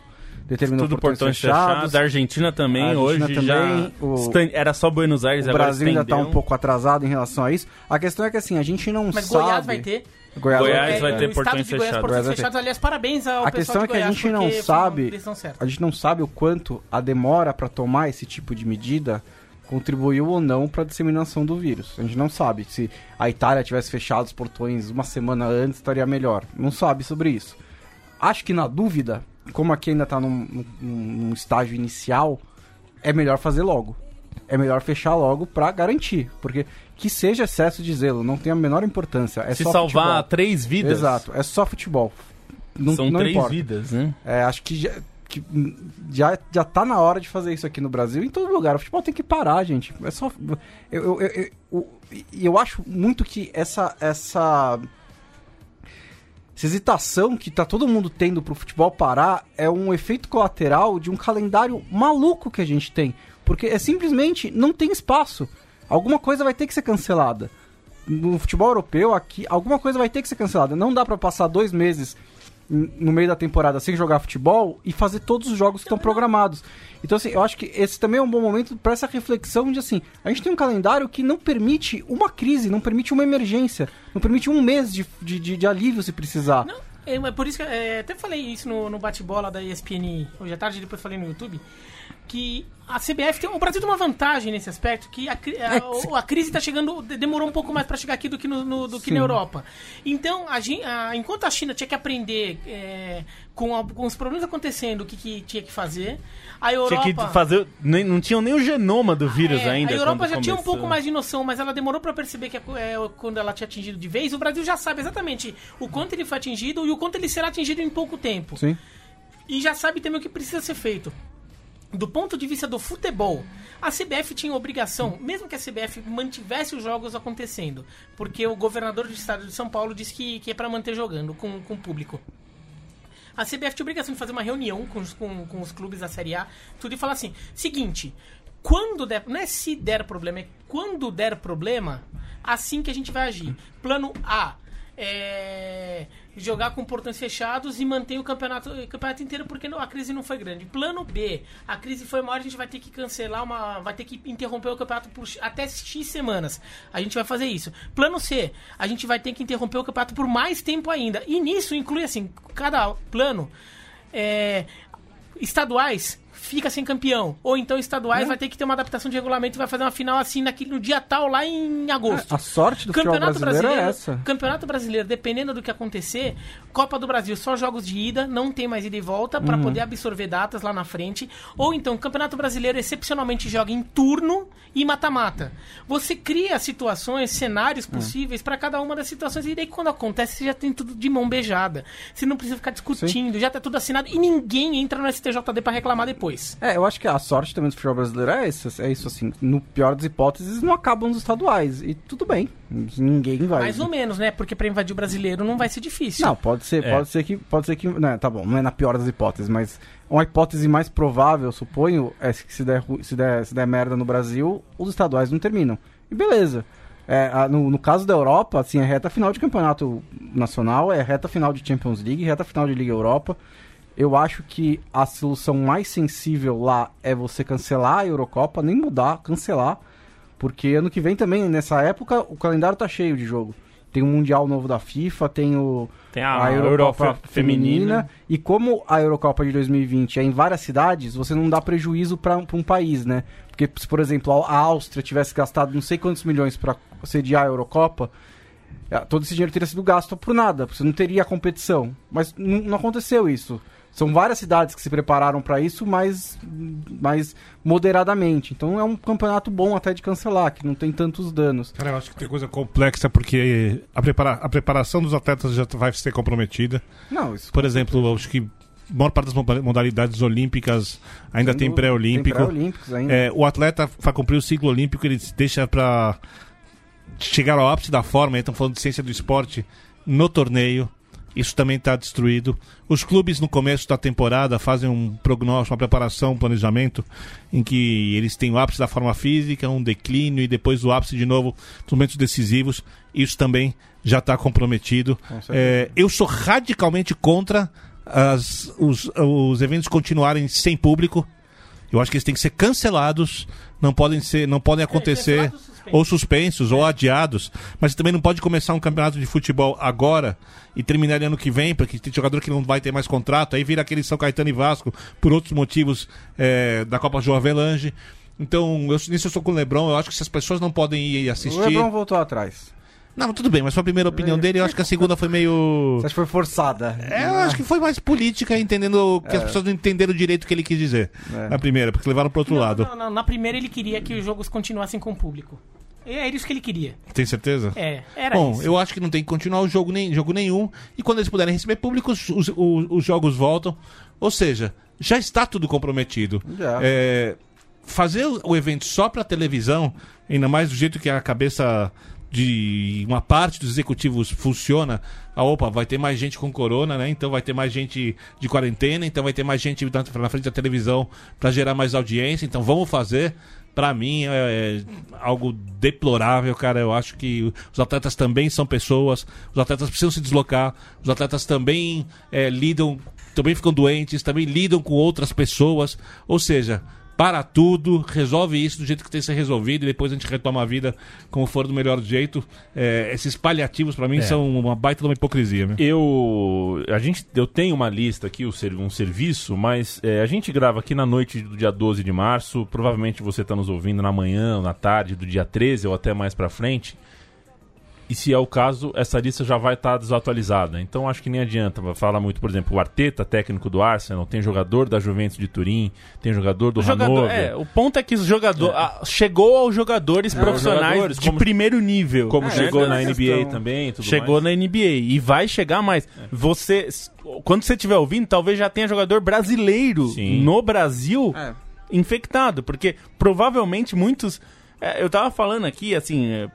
determinou Tudo portões portões fechados. fechados. A Argentina também, A Argentina hoje também, já... o- Era só Buenos Aires, O agora Brasil ainda tá estendeu. um pouco atrasado em relação a isso. A questão é que assim, a gente não Mas sabe... Goiás vai ter. Goiás, Goiás vai É, ter estado portões Goiás, fechados. portões Goiás ter. fechados. Aliás, parabéns ao A pessoal questão é que a Goiás, gente não sabe-. A gente não sabe o quanto a demora para tomar esse tipo de medida contribuiu ou não para a disseminação do vírus. A gente não sabe se a Itália tivesse fechado os portões uma semana antes estaria melhor. Não sabe sobre isso. Acho que na dúvida, como aqui ainda está num, num- num estágio inicial, é melhor fazer logo. É melhor fechar logo para garantir, porque que seja excesso de zelo não tem a menor importância. É Se só salvar futebol. três vidas, Exato, é só futebol. Não, são não três importa. vidas, né? É, acho que, já, que já, já tá na hora de fazer isso aqui no Brasil em todo lugar. O futebol tem que parar, gente. É só. Eu, eu, eu, eu, eu- acho muito que essa. essa essa hesitação que tá todo mundo tendo pro futebol parar é um efeito colateral de um calendário maluco que a gente tem. Porque é simplesmente não tem espaço. Alguma coisa vai ter que ser cancelada. No futebol europeu, aqui, alguma coisa vai ter que ser cancelada. Não dá pra passar dois meses no meio da temporada sem jogar futebol e fazer todos os jogos que estão programados. Então, assim, eu acho que esse também é um bom momento para essa reflexão de, assim, a gente tem um calendário que não permite uma crise, não permite uma emergência, não permite um mês de, de, de- alívio se precisar. Não, é, mas por isso que é, até falei isso no, no bate-bola da ESPN hoje à tarde, depois falei no YouTube, que a CBF tem. O Brasil tem uma vantagem nesse aspecto, que a, a, a crise está chegando. de- demorou um pouco mais para chegar aqui do que, no, no- do que Sim. na Europa. Então, a, a- enquanto a China tinha que aprender é, com, a- com os problemas acontecendo o que, que tinha que fazer, a Europa. Tinha que fazer. Nem, não tinham nem o genoma do vírus É, ainda. A Europa já tinha um começou. pouco mais de noção, mas ela demorou pra perceber que é, quando ela tinha atingido de vez. O Brasil já sabe exatamente o quanto ele foi atingido e o quanto ele será atingido em pouco tempo. Sim. E já sabe também o que precisa ser feito. Do ponto de vista do futebol, a CBF tinha obrigação, mesmo que a CBF mantivesse os jogos acontecendo, porque o governador do estado de São Paulo disse que, que é para manter jogando com, com o público. A CBF tinha obrigação de fazer uma reunião com os, com, com os clubes da Série A, tudo e falar assim: seguinte, quando der, não é se der problema, é quando der problema, assim que a gente vai agir. Plano A. É, jogar com portões fechados e manter o campeonato, o campeonato inteiro porque a crise não foi grande. Plano B, a crise foi maior, a gente vai ter que cancelar uma, vai ter que interromper o campeonato por até X semanas. A gente vai fazer isso. Plano C, a gente vai ter que interromper o campeonato por mais tempo ainda. E nisso inclui assim, cada plano é, estaduais fica sem campeão. Ou então estaduais vai ter que ter uma adaptação de regulamento e vai fazer uma final assim naquele, no dia tal lá em agosto. A sorte do futebol brasileiro, é essa. Campeonato Brasileiro, dependendo do que acontecer, Copa do Brasil, só jogos de ida, não tem mais ida e volta pra poder absorver datas lá na frente. Ou então, Campeonato Brasileiro excepcionalmente joga em turno e mata-mata. Você cria situações, cenários possíveis pra cada uma das situações e daí quando acontece, você já tem tudo de mão beijada. Você não precisa ficar discutindo, já tá tudo assinado e ninguém entra no STJD pra reclamar depois. Depois. É, eu acho que a sorte também do futebol brasileiro é isso, é isso assim. No pior das hipóteses, não acabam os estaduais. E tudo bem. Ninguém vai. Mais ou menos, né? Porque pra invadir o brasileiro não vai ser difícil. Não, pode ser, É. pode ser que. Pode ser que. Não, tá bom, não é na pior das hipóteses, mas uma hipótese mais provável, eu suponho, é que se der, se der, se der merda no Brasil, os estaduais não terminam. E beleza. É, no, no caso da Europa, assim, é reta final de campeonato nacional, é reta final de Champions League, reta final de Liga Europa. Eu acho que a solução mais sensível lá é você cancelar a Eurocopa, nem mudar, cancelar. Porque ano que vem também, nessa época, o calendário tá cheio de jogo. Tem o Mundial novo da FIFA, tem o, Tem a, a, Eurocopa Europa feminina. feminina. E como a Eurocopa de 2020 é em várias cidades, você não dá prejuízo para um país, né? Porque se, por exemplo, a Áustria tivesse gastado não sei quantos milhões para sediar a Eurocopa, eh, todo esse dinheiro teria sido gasto por nada, você não teria a competição. Mas não aconteceu isso. São várias cidades que se prepararam para isso, mas mais moderadamente. Então é um campeonato bom até de cancelar, que não tem tantos danos. Cara, eu acho que tem coisa complexa porque a, prepara a preparação dos atletas já vai ser comprometida. Não, isso Por exemplo, acho que a maior parte das moda- modalidades olímpicas ainda Sem tem pré-olímpico. Tem pré-olímpicos ainda. É, o atleta, para cumprir o ciclo olímpico, ele deixa para chegar ao ápice da forma, estão falando de ciência do esporte, no torneio. Isso também está destruído. Os clubes, no começo da temporada, fazem um prognóstico, uma preparação, um planejamento, em que eles têm o ápice da forma física, um declínio e depois o ápice de novo nos momentos decisivos. Isso também já está comprometido. É, eu sou radicalmente contra as- os, os eventos continuarem sem público. Eu acho que eles têm que ser cancelados, não podem ser, não podem acontecer cancelados ou suspensos. ou adiados, mas também não pode começar um campeonato de futebol agora e terminar ano que vem, porque tem jogador que não vai ter mais contrato, aí vira aquele São Caetano e Vasco por outros motivos é, da Copa João Avelange. Então, eu, nisso eu sou com o Lebron, eu acho que se as pessoas não podem ir O assistir. Lebron voltou atrás. Não, tudo bem, mas foi a primeira opinião dele, eu acho que a segunda foi meio. Você acha que foi forçada? É, eu acho que foi mais política, entendendo que as pessoas não entenderam direito o que ele quis dizer. É. Na primeira, porque levaram pro outro Não, lado. não, não, na primeira ele queria que os jogos continuassem com o público. É isso que ele queria. Tem certeza? É, era Bom, isso. eu acho que não tem que continuar o jogo, nem, jogo nenhum. E quando eles puderem receber público, os, os, os- os jogos voltam. Ou seja, já está tudo comprometido. Já. É, fazer o evento só para televisão, ainda mais do jeito que a cabeça de uma parte dos executivos funciona. Ah, opa, vai ter mais gente com corona, né? Então vai ter mais gente de quarentena, então vai ter mais gente na, na frente da televisão para gerar mais audiência. Então vamos fazer. Pra mim é, é algo deplorável, cara. Eu acho que os atletas também são pessoas, os atletas precisam se deslocar, os atletas também é, lidam, também ficam doentes, também lidam com outras pessoas. Ou seja, para tudo, resolve isso do jeito que tem que ser resolvido e depois a gente retoma a vida como for do melhor jeito. É, esses paliativos, pra mim, É. são uma baita de uma hipocrisia. Né? Eu, a gente, eu tenho uma lista aqui, um serviço, mas é, a gente grava aqui na noite do dia 12 de março. Provavelmente você está nos ouvindo na manhã na tarde do dia 13 ou até mais pra frente. E se é o caso, essa lista já vai estar desatualizada. Então acho que nem adianta. Fala muito, por exemplo, o Arteta, técnico do Arsenal, tem jogador da Juventus de Turim, tem jogador do O jogador, é, o ponto é que os jogador, ah, chegou aos jogadores profissionais jogadores, de como- primeiro nível. Como né? chegou na NBA questão. também, tudo Chegou mais. na NBA e vai chegar mais. Você, quando você estiver ouvindo, talvez já tenha jogador brasileiro Sim. no Brasil É. infectado, porque provavelmente muitos. é, eu tava falando aqui, assim, é,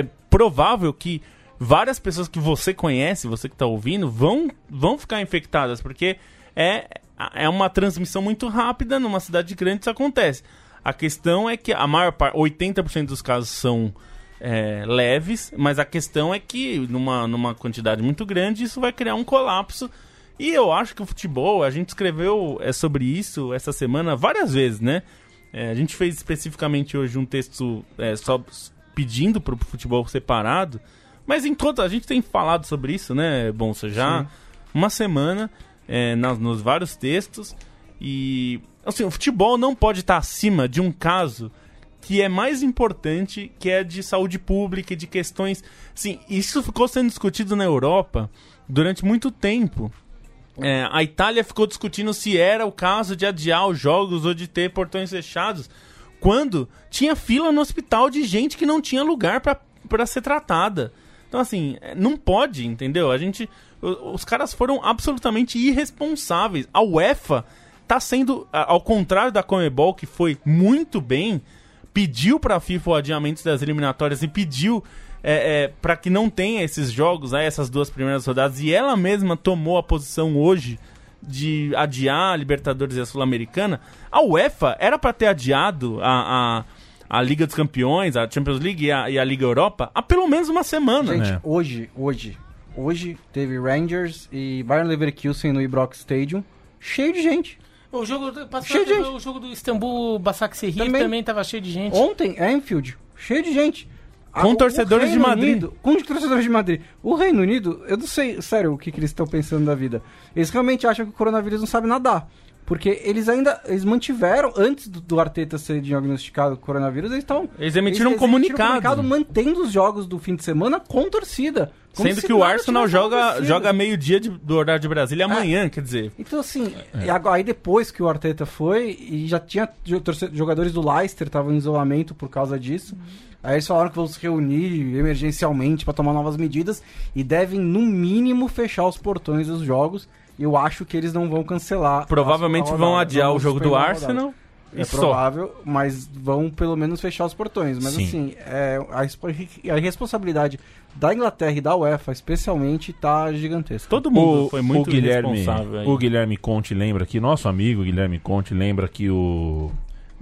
é provável que várias pessoas que você conhece, você que tá ouvindo, vão, vão ficar infectadas, porque é, é uma transmissão muito rápida, numa cidade grande isso acontece. A questão é que a maior parte, 80% dos casos são é, leves, mas a questão é que numa, numa quantidade muito grande isso vai criar um colapso. E eu acho que o futebol, a gente escreveu é, sobre isso essa semana várias vezes, né? É, a gente fez especificamente hoje um texto é, só s- pedindo para o futebol separado, mas em toda a gente tem falado sobre isso, né? Bom, você já Sim. uma semana é, nas, nos vários textos e assim o futebol não pode estar acima de um caso que é mais importante, que é de saúde pública e de questões. Sim, isso ficou sendo discutido na Europa durante muito tempo. É, a Itália ficou discutindo se era o caso de adiar os jogos ou de ter portões fechados, quando tinha fila no hospital de gente que não tinha lugar para ser tratada. Então, assim, é, não pode, entendeu? A gente. Os caras foram absolutamente irresponsáveis. A UEFA tá sendo, a- ao contrário da Comebol, que foi muito bem, pediu pra FIFA o adiamento das eliminatórias e pediu é, é, para que não tenha esses jogos, né, essas duas primeiras rodadas, e ela mesma tomou a posição hoje de adiar a Libertadores e a Sul-Americana, a UEFA era pra ter adiado a, a, a Liga dos Campeões, a Champions League e a, e a Liga Europa há pelo menos uma semana. Gente, É. hoje, hoje, hoje teve Rangers e Bayern Leverkusen no Ibrox Stadium, cheio de gente. O jogo, do- passou Cheio de a- gente. o jogo do Istambul Basaksehir Também. também. tava cheio de gente. Ontem, Anfield, cheio de gente. Com o torcedores de Reino Madrid. Unido- com torcedores de Madrid. O Reino Unido, eu não sei, sério, o que, que eles estão pensando da vida. Eles realmente acham que o coronavírus não sabe nadar. Porque eles ainda, eles mantiveram, antes do, do Arteta ser diagnosticado com coronavírus, eles estão... Eles emitiram um comunicado. mantendo os jogos do fim de semana com torcida. Sendo se que o Arsenal joga, joga meio-dia do horário de Brasília amanhã, quer dizer. Então, assim, É. e aí depois que o Arteta foi, e já tinha jogadores do Leicester estavam em isolamento por causa disso. Aí eles falaram que vão se reunir emergencialmente para tomar novas medidas e devem, no mínimo, fechar os portões dos jogos. Eu acho que eles não vão cancelar. Provavelmente a- vão adiar o jogo do. Arsenal. É só. provável, mas vão pelo menos fechar os portões. Mas Sim. assim, é, a, a responsabilidade da Inglaterra e da UEFA, especialmente, tá gigantesca. Todo mundo O, foi muito o Guilherme, responsável aí. o Guilherme Conte lembra que nosso amigo Guilherme Conte lembra que o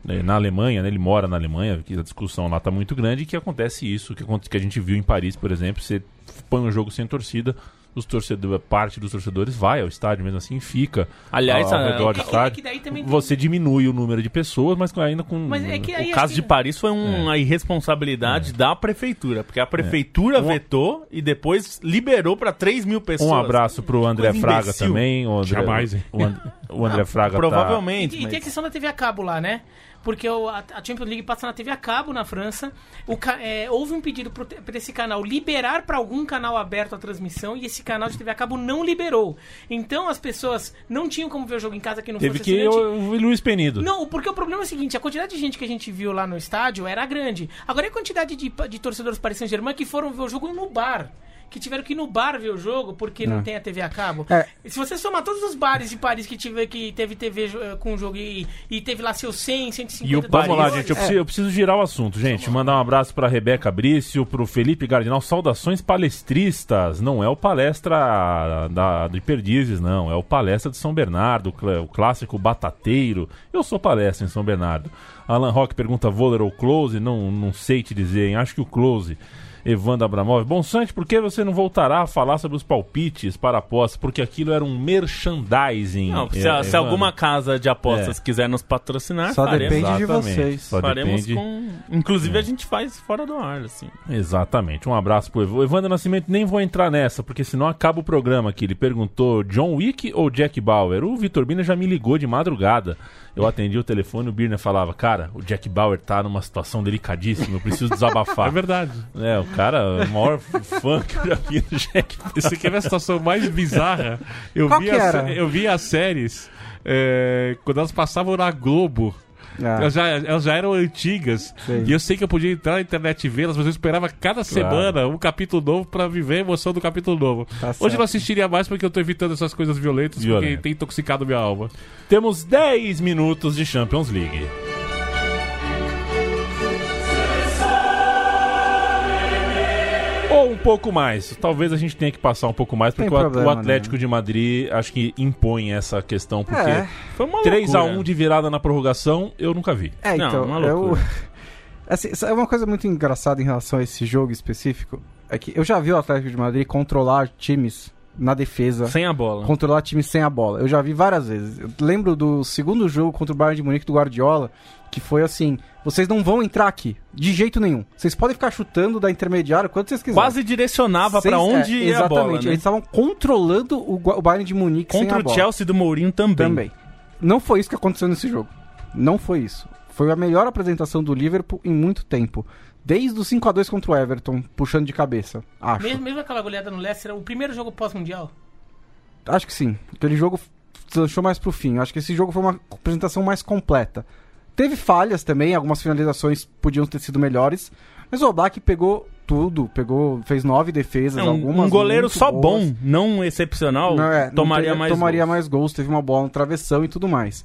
eh, na Alemanha, né, ele mora na Alemanha, que a discussão lá tá muito grande e que acontece isso que a gente viu em Paris, por exemplo, você põe um jogo sem torcida, os torcedores, parte dos torcedores vai ao estádio mesmo assim, fica Aliás, ao, redor do É que- é estádio. que daí também tem- Você diminui o número de pessoas, mas ainda com Mas é que aí O caso que- de Paris foi uma irresponsabilidade da prefeitura, porque a prefeitura vetou e depois liberou para 3 mil pessoas. um abraço pro André Coisa Fraga também, o André, Jamais, hein? o, And- o André Fraga tá- Provavelmente. E, e tem a questão da TV a cabo lá, né? Porque o- a, a Champions League passa na TV a cabo na França. O é, houve um pedido para esse canal liberar para algum canal aberto a transmissão e esse canal de TV a cabo não liberou. Então as pessoas não tinham como ver o jogo em casa que não Teve fosse que o, Luiz Penido. Não, porque o problema é o seguinte, a quantidade de gente que a gente viu lá no estádio era grande. Agora a quantidade de, de torcedores Paris Saint-Germain que foram ver o jogo no bar? Que tiveram que ir no bar ver o jogo porque não, tem a TV a cabo. É. Se você somar todos os bares de Paris que, tiver, que teve TV eh, com o jogo e, e teve lá seus 100, 150 E o Vamos lá, gente. Eu preciso, eu preciso girar o assunto, gente. Mandar um abraço pra Rebeca Brício, pro Felipe Gardinal. Saudações palestristas. Não é o palestra da, de Perdizes, não. É o palestra de São Bernardo, o o clássico batateiro. Eu sou palestra em São Bernardo. Alan Rock pergunta Voller ou Close. Não, não sei te dizer, hein? Acho que o Close. Evandro Abramov. Bom, Sante, por que você não voltará a falar sobre os palpites para apostas? Porque aquilo era um merchandising. Não, se, eh, se Evandro. alguma casa de apostas É. quiser nos patrocinar, Só faremos. depende de Exatamente. vocês. Só faremos depende. com... Inclusive a gente faz fora do ar, assim. Exatamente. Um abraço pro Ev- o Evandro Nascimento. Nem vou entrar nessa, porque senão acaba o programa aqui. Ele perguntou John Wick ou Jack Bauer. O Vitor Bina já me ligou de madrugada. Eu atendi o telefone e o Birner falava: Cara, o Jack Bauer tá numa situação delicadíssima, eu preciso desabafar. É verdade. É, o cara, o maior fã que eu já vi do Jack Você quer ver a situação mais bizarra? Eu Qual vi, que as, eu vi as séries é, quando elas passavam na Globo. Ah. Elas, já, elas já eram antigas. Sei. E eu sei que eu podia entrar na internet e vê-las, mas eu esperava cada semana um capítulo novo pra viver a emoção do capítulo novo. Tá Hoje certo. eu não assistiria mais porque eu tô evitando essas coisas violentas, Violento. porque tem intoxicado minha alma. Temos 10 minutos de Champions League. Ou um pouco mais. Talvez a gente tenha que passar um pouco mais, porque problema, o Atlético de Madrid acho que impõe essa questão, porque É. Foi uma 3 a loucura. 1 de virada na prorrogação, eu nunca vi. É, Não, então, uma eu... loucura. Assim, isso é uma coisa muito engraçada em relação a esse jogo específico. É que eu já vi o Atlético de Madrid controlar times na defesa. Sem a bola. Controlar times sem a bola. Eu já vi várias vezes. Eu lembro do segundo jogo contra o Bayern de Munique do Guardiola, que foi assim: vocês não vão entrar aqui, de jeito nenhum. Vocês podem ficar chutando da intermediária quanto vocês quiserem. Quase direcionava Vocês- onde é, ia a bola, Exatamente. né? Eles estavam controlando o, o Bayern de Munique sem Contra o. Chelsea do Mourinho também. Também. Não foi isso que aconteceu nesse jogo. Não foi isso. Foi a melhor apresentação do Liverpool em muito tempo. Desde o 5x2 contra o Everton, puxando de cabeça. Acho. Mesmo, mesmo aquela goleada no Leicester, era o primeiro jogo pós-mundial. Acho que sim. Aquele jogo deslanchou mais pro fim. Acho que esse jogo foi uma apresentação mais completa. Teve falhas também, algumas finalizações podiam ter sido melhores. Mas o Oblak pegou tudo, pegou, fez nove defesas, É, um, algumas um goleiro muito só boas. bom, não excepcional, Não, é, não tomaria teria- mais tomaria gols. mais gols, teve uma bola no travessão e tudo mais.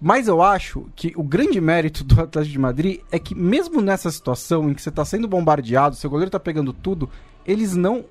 Mas eu acho que o grande mérito do Atlético de Madrid é que mesmo nessa situação em que você tá sendo bombardeado, seu goleiro tá pegando tudo, eles não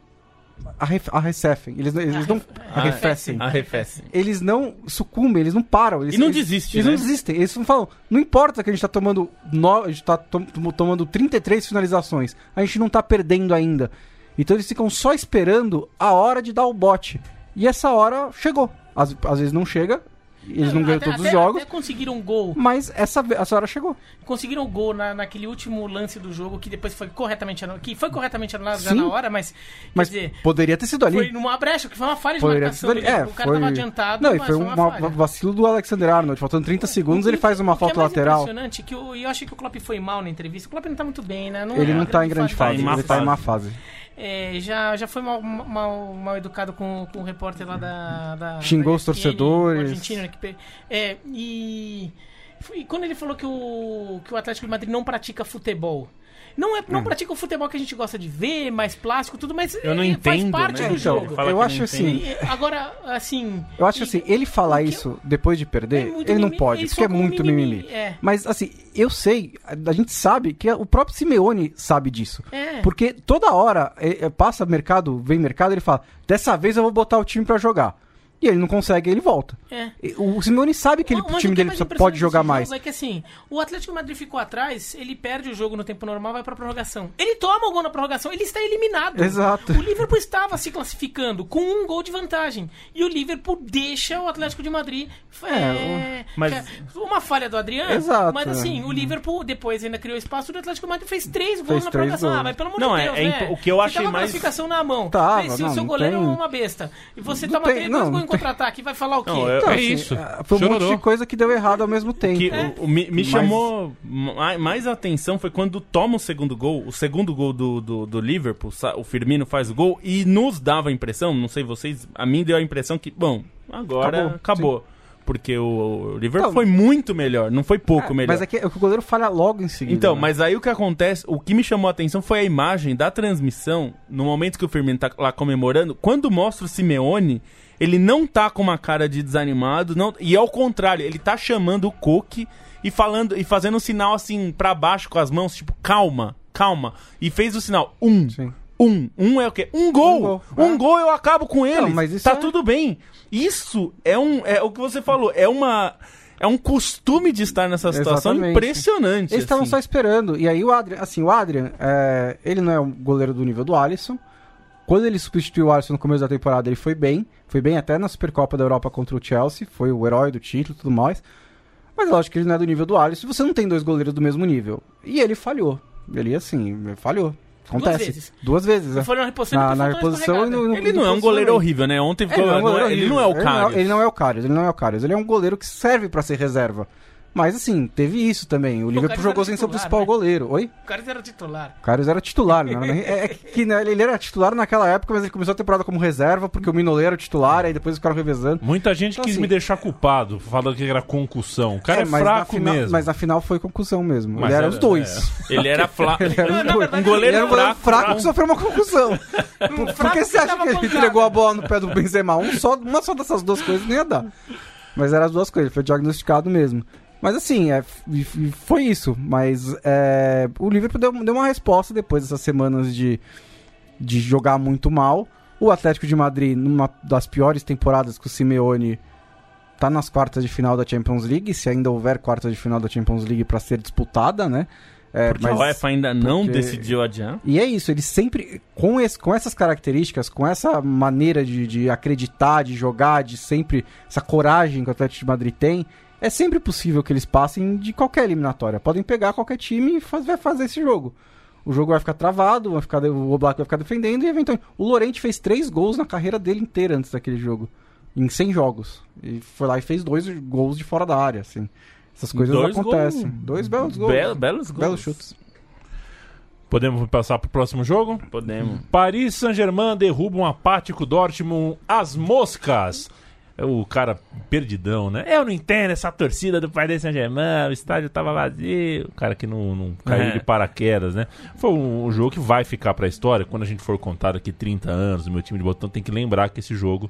arref- arrecefem, eles, não- eles não arrefecem. Arrefece. Eles não sucumbem, eles não param. Eles, E não eles- desiste, Eles né? não desistem. Eles não falam, não importa que a gente tá tomando. No, a gente tá tom- tom- tomando 33 finalizações. A gente não tá perdendo ainda. Então eles ficam só esperando a hora de dar o bote. E essa hora chegou. Às, às vezes não chega, eles não ganham Até- todos os até- jogos, Até conseguiram um gol. mas essa, essa hora chegou. Conseguiram o gol na, naquele último lance do jogo que depois foi corretamente anulado. Que foi corretamente anulado já na hora, mas. Mas quer dizer, poderia ter sido ali. foi numa brecha, que foi uma falha de Poderia marcação. ali. É, o cara foi... tava adiantado, Não, e mas foi foi um vacilo do Alexander Arnold. Faltando 30 segundos, ele faz uma O que falta é mais lateral. impressionante que eu, eu achei que o Klopp foi mal na entrevista. O Klopp não tá muito bem, né? Ele é não tá em grande fase, má ele tá em fase. má fase. É, já, já foi mal, mal, mal educado com, com o repórter lá da. da Xingou da os ESPN, torcedores. o argentino, né, que é, e, e quando ele falou que o, que o Atlético de Madrid não pratica futebol. Não, é, não pratica o futebol que a gente gosta de ver, mais plástico, tudo, mas Eu não é, faz entendo, parte né? do Então, jogo. Fala eu acho não assim. Agora, assim. Eu acho e- assim, ele falar isso depois de perder, É ele não mimimi, pode, ele porque é soa como muito mimimi, mimimi. é. Mas assim, eu sei, a gente sabe que o próprio Simeone sabe disso. É. Porque toda hora é, é, passa mercado, vem mercado, ele fala: "Dessa vez eu vou botar o time pra jogar". E ele não consegue, ele volta. É. O Simeone sabe que ele- Mas o time que é dele pode jogar mais. É que assim, o Atlético de Madrid ficou atrás, ele perde o jogo no tempo normal, vai pra prorrogação. Ele toma o gol na prorrogação, ele está eliminado. Exato. O Liverpool estava se classificando com um gol de vantagem. E o Liverpool deixa o Atlético de Madrid. É, mas- que é uma falha do Adriano. Exato, Mas é. assim, o Liverpool depois ainda criou espaço e o Atlético de Madrid fez três gols na três prorrogação. gols. Ah, mas pelo amor Não, de é- Deus, é né? o que eu Você achei tava mais- classificação na mão. Tava, Aí, se não, o seu goleiro tem- é uma besta. E você Não toma tem- três gols em tem- contra-ataque, vai falar o quê? Não, eu- Então, É assim, isso. ah, Foi um monte de coisa que deu errado ao mesmo tempo. Que É. o- o- me, me Mas- chamou ma- mais atenção foi quando toma o segundo gol, o segundo gol do, do, do Liverpool, o Firmino faz o gol e nos dava a impressão, não sei vocês, a mim deu a impressão que, bom, agora Acabou, acabou. Porque o, Liverpool Então- foi muito melhor, não foi pouco É, melhor. Mas é que, é que o goleiro falha logo em seguida. Então, né? mas aí o que acontece, o que me chamou a atenção foi a imagem da transmissão, no momento que o Firmino tá lá comemorando, quando mostra o Simeone, ele não tá com uma cara de desanimado, não, e ao contrário, ele tá chamando o Coque e falando e fazendo um sinal assim pra baixo com as mãos, tipo, calma, calma, e fez o sinal um. Sim. Um. Um é o quê? Um gol. Um gol, Um é. gol eu acabo com ele. tá é- tudo bem. Isso é um é o que você falou, é uma é um costume de estar nessa situação Exatamente. impressionante. Eles estavam assim. só esperando. E aí o Adrian, assim, o Adrian, é, ele não é um goleiro do nível do Alisson. Quando ele substituiu o Alisson no começo da temporada, ele foi bem. Foi bem até na Supercopa da Europa contra o Chelsea. Foi o herói do título e tudo mais. Mas lógico que ele não é do nível do Alisson. Você não tem dois goleiros do mesmo nível. E ele falhou. Ele, assim, falhou. Acontece. vezes. Duas vezes, é. Foi na reposição, Na, faltou reposição e no, no Ele não é um goleiro horrível, né? Ontem ficou, Ele não é um não é- ele não é o é, ele não é o Karius, ele não é o Karius. Ele é um goleiro que serve pra ser reserva. Mas assim, teve isso também. O Liverpool Karius jogou era sem seu principal né? goleiro. Oi? O cara era titular. O Karius era titular, né? É, é que né, ele era titular naquela época, mas ele começou a temporada como reserva, porque o Minolet era o titular, aí depois ficaram revezando. Muita gente Então, quis assim- me deixar culpado, falando que era concussão. O cara é, na fraco final, mesmo. Mas na final foi concussão mesmo. Mas ele era era- os dois. Ele era fla... Ele era, Não, dois. verdade, um goleiro Ele era um goleiro fraco, fraco fraco. que sofreu uma concussão. Por, por que você acha que ele entregou a bola no pé do Benzema? Um só, uma só dessas duas coisas não ia dar. Mas eram as duas coisas, foi diagnosticado mesmo. Mas assim, é, foi isso. Mas é, o Liverpool deu, deu uma resposta depois dessas semanas de, de jogar muito mal. O Atlético de Madrid, numa das piores temporadas que o Simeone tá nas quartas de final da Champions League, se ainda houver quartas de final da Champions League para ser disputada, né? É, Porque a mas- UEFA ainda não porque- decidiu adiar. e é isso, ele sempre, com, esse, com essas características, com essa maneira de, de acreditar, de jogar, de sempre, essa coragem que o Atlético de Madrid tem, é sempre possível que eles passem de qualquer eliminatória. Podem pegar qualquer time e faz, vai fazer esse jogo. O jogo vai ficar travado, vai ficar, o Oblak vai ficar defendendo e eventualmente... O Lorente fez três gols na carreira dele inteira antes daquele jogo. Em 100 jogos. E foi lá e fez dois gols de fora da área, assim. Essas coisas Dois acontecem. gols- Dois belos gols. Belo- belos gols. Belos chutes. Podemos passar pro próximo jogo? Podemos. Paris Saint-Germain derruba um apático Dortmund às moscas. É o cara perdidão, né? Eu não entendo essa torcida do Paris Saint-Germain, o estádio tava vazio. O cara que não, não caiu É. de paraquedas, né? Foi um, um jogo que vai ficar pra história. Quando a gente for contar daqui 30 anos, o meu time de botão tem que lembrar que esse jogo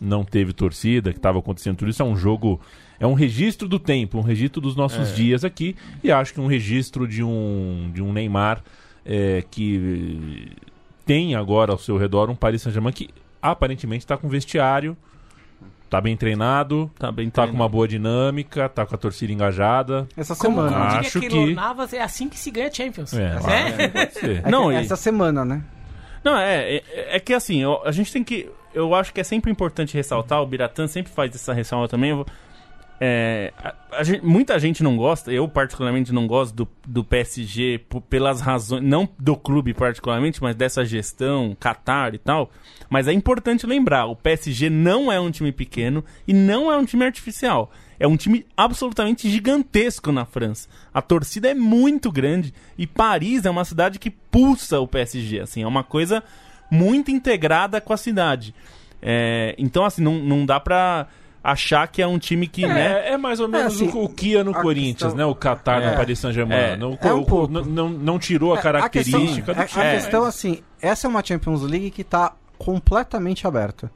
não teve torcida, que estava acontecendo tudo isso. É um jogo, é um registro do tempo, um registro dos nossos dias aqui. E acho que um registro de um, de um Neymar é, que tem agora ao seu redor um Paris Saint-Germain que aparentemente está com vestiário, tá bem treinado, Tá bem tá com uma boa dinâmica, tá com a torcida engajada. Essa Como, como semana. Acho Keylor que- Navas, é assim que se ganha Champions. É, pode ser. É Não, que e- essa semana, né? Não, é, é, é que assim, ó, a gente tem que. Eu acho que é sempre importante ressaltar, o Biratan sempre faz essa ressalva também. eu vou- é, a- a gente- muita gente não gosta, eu particularmente não gosto do, do PSG pelas razões, não do clube particularmente, mas dessa gestão, Qatar e tal. Mas é importante lembrar: o PSG não é um time pequeno e não é um time artificial. É um time absolutamente gigantesco na França. A torcida é muito grande e Paris é uma cidade que pulsa o PSG. Assim, é uma coisa muito integrada com a cidade. É, então, assim, não, não dá pra achar que é um time que, né? É, é mais ou menos assim, o, o Kia no Corinthians, questão- né? O Qatar no É. Paris Saint-Germain. É. Não, É um não, não, não tirou a É, característica a do questão, time. a, a questão assim, essa é uma Champions League que tá completamente aberta.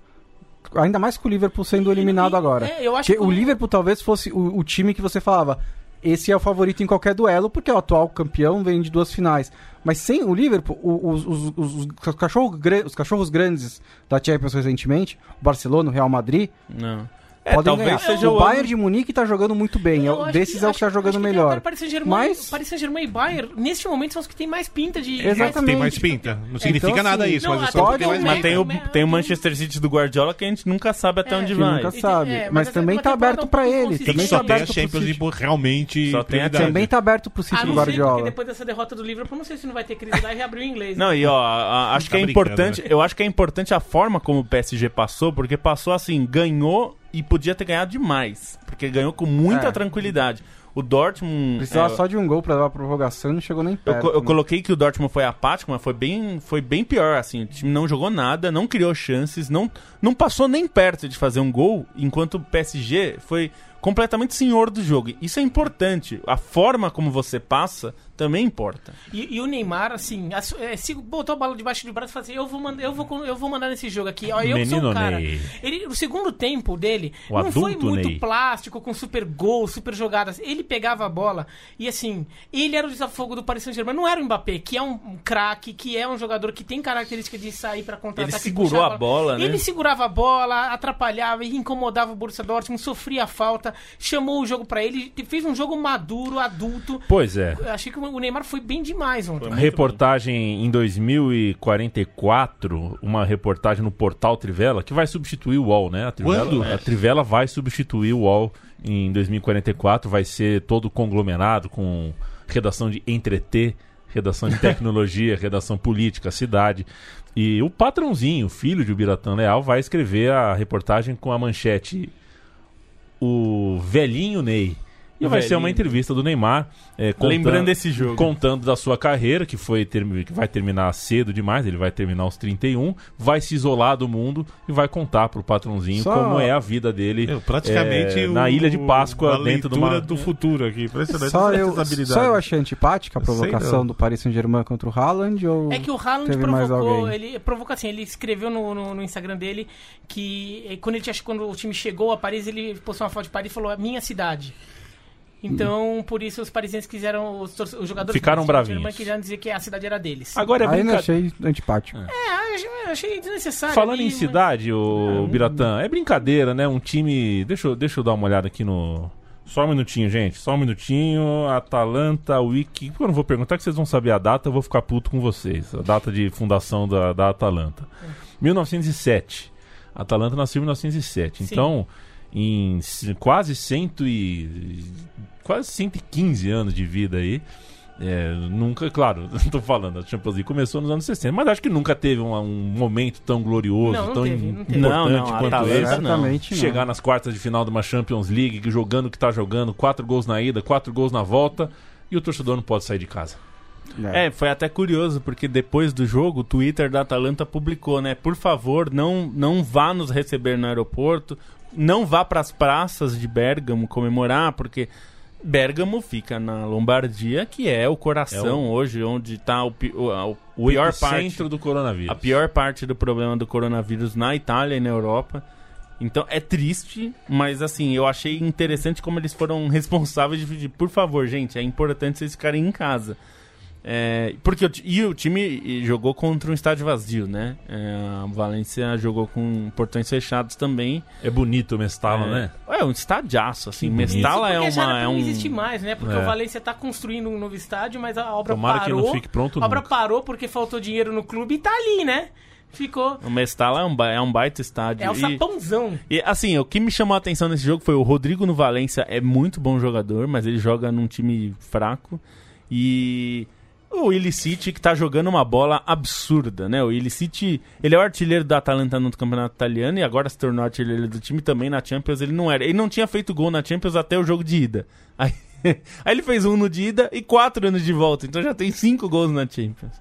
Ainda mais com o Liverpool sendo eliminado E- agora. é, eu acho Porque que o Liverpool talvez fosse o, o time que você falava, esse é o favorito em qualquer duelo, porque é o atual campeão, vem de duas finais. Mas sem o Liverpool, os, os, os, os cachorros, gra- os cachorros grandes da Champions recentemente, o Barcelona, o Real Madrid, Não. É, podem talvez ganhar. seja o o Bayern ano- de Munique tá jogando muito bem. é Eu o- acho desses é o que tá acho- jogando que melhor. Paris Saint-Germain Mas- Paris Saint-Germain e Bayern, neste momento, são os que têm mais pinta de. Exatamente. Tem mais pinta. Não significa Então, nada assim, isso, não, mas é pode tem. Mas tem o, tem o Manchester City do Guardiola que a gente nunca sabe até É, onde que vai. nunca sabe. é, mas mas também tá temporada aberto pra pouco ele. Tem Também que tá só a aberto pro Champions City. League realmente Só tem a. Também tá aberto pro City A do não ser porque Guardiola. depois dessa derrota do Liverpool, não sei se não vai ter crise lá e reabrir o inglês. Não, e ó, a- a- acho Tá que é importante, né? eu acho que é importante a forma como o PSG passou, porque passou assim, ganhou e podia ter ganhado demais, porque ganhou com muita É. tranquilidade. O Dortmund Precisava é, só de um gol pra levar a prorrogação não chegou nem perto. eu né? coloquei que o Dortmund foi apático, mas foi bem, foi bem pior, assim. O time não jogou nada, não criou chances, não, não passou nem perto de fazer um gol, enquanto o PSG foi completamente senhor do jogo. Isso é importante. A forma como você passa também importa. E, e o Neymar, assim, ass- é, se botou a bola debaixo do braço e falou assim: eu vou, mandar, eu, vou, eu vou mandar nesse jogo aqui. Ó, eu que sou Menino o cara. Ney. Ele, o segundo tempo dele O não foi muito Ney. plástico, com super gols, super jogadas. Ele pegava a bola e, assim, ele era o desafogo do Paris Saint-Germain. Não era o Mbappé, que é um, um craque, que é um jogador que tem característica de sair pra contra-ataque. Ele segurou a bola, né? Ele segurava a bola, atrapalhava e incomodava o Borussia Dortmund, sofria falta, chamou o jogo pra ele, fez um jogo maduro, adulto. Pois é. Achei que o Neymar foi bem demais ontem. reportagem em 2044, uma reportagem no portal Trivela, que vai substituir o UOL, né? A Trivela, Quando? A Trivela vai substituir o UOL em 2044, vai ser todo conglomerado com redação de entreter, redação de tecnologia, redação política, cidade. E o patrãozinho, filho de Ubiratã Leal, vai escrever a reportagem com a manchete O Velhinho Ney. E vai ser uma entrevista do Neymar é, contando- Lembrando esse jogo. contando da sua carreira, que foi que vai terminar cedo demais, ele vai terminar aos 31, vai se isolar do mundo e vai contar pro patrãozinho Só- como é a vida dele Meu, praticamente é, o- na Ilha de Páscoa, a dentro de uma... do futuro aqui. Impressionante. Só eu, só eu achei antipática a Eu provocação do Paris Saint-Germain contra o Haaland ou É que o Haaland provocou, ele provocou assim, ele escreveu no, no, no Instagram dele que eh, quando, ele tinha, quando o time chegou a Paris, ele postou uma foto de Paris e falou, "É minha cidade. Então, por isso os parisienses quiseram, os, os jogadores Ficaram bravinhos. quiseram dizer que a cidade era deles. Agora é Aí eu não brincadeira. achei antipático. É, eu achei, eu achei desnecessário. Falando ali, em mas- cidade, o Biratã, é brincadeira, né? Um time. Deixa eu, deixa eu dar uma olhada aqui no. Só um minutinho, gente. Só um minutinho. Atalanta, Wiki. Eu não vou perguntar que vocês vão saber a data, eu vou ficar puto com vocês. A data de fundação da, da Atalanta. 1907. A Atalanta nasceu em 1907. Sim. Então, em quase cento e. quase 115 anos de vida aí. É, nunca, claro, não tô falando, a Champions League começou nos anos 60, mas acho que nunca teve um, um momento tão glorioso, Não, não tão teve, não teve. importante Não, não, a quanto Atalanta esse. Chegar nas quartas de final de uma Champions League, jogando o que tá jogando, quatro gols na ida, quatro gols na volta, e o torcedor não pode sair de casa. É, foi até curioso, porque depois do jogo, o Twitter da Atalanta publicou, né? Por favor, não, não vá nos receber no aeroporto. Não vá para as praças de Bergamo comemorar, porque Bergamo fica na Lombardia, que é o coração É o- hoje, onde está o, pi- o, o pior parte centro do coronavírus. a pior parte do problema do coronavírus na Itália e na Europa. Então é triste, mas assim, eu achei interessante como eles foram responsáveis de pedir, por favor, gente, é importante vocês ficarem em casa. É, porque o, e o time jogou contra um estádio vazio, né? É, a Valência jogou com portões fechados também. É bonito o Mestala, é, né? É um estadiaço, assim. Que. Mestala é uma. É um... não existe mais, né? Porque É. o Valência tá construindo um novo estádio, mas a obra Tomara que parou. não fique pronto a obra nunca. parou porque faltou dinheiro no clube e tá ali, né? Ficou. O Mestala é um, é um baita estádio. É o e- sapãozão. E assim, o que me chamou a atenção nesse jogo foi o Rodrigo no Valência é muito bom jogador, mas ele joga num time fraco. E o Illiciti que tá jogando uma bola absurda, né? O Illiciti, ele é o artilheiro da Atalanta no campeonato italiano e agora se tornou artilheiro do time também na Champions, ele não era. Ele não tinha feito gol na Champions até o jogo de ida. Aí, aí ele fez um no de ida e quatro anos de volta, então já tem cinco gols na Champions.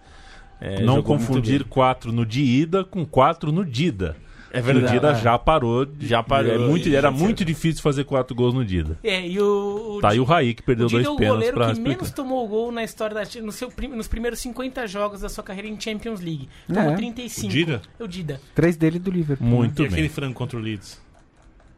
É, não confundir quatro no de ida com quatro no Dida. É verdade. O Dida já parou. de- Já parou. É muito, era muito difícil fazer quatro gols no Dida. É, e o. o Tá aí o Raí que perdeu o Dida dois é o pênaltis goleiro pra que explicar. menos tomou gol na história da no seu, nos primeiros 50 jogos da sua carreira em Champions League. Tomou É. 35. O Dida? É o Dida. Três dele do Liverpool. Muito e aquele bem. frango contra o Leeds?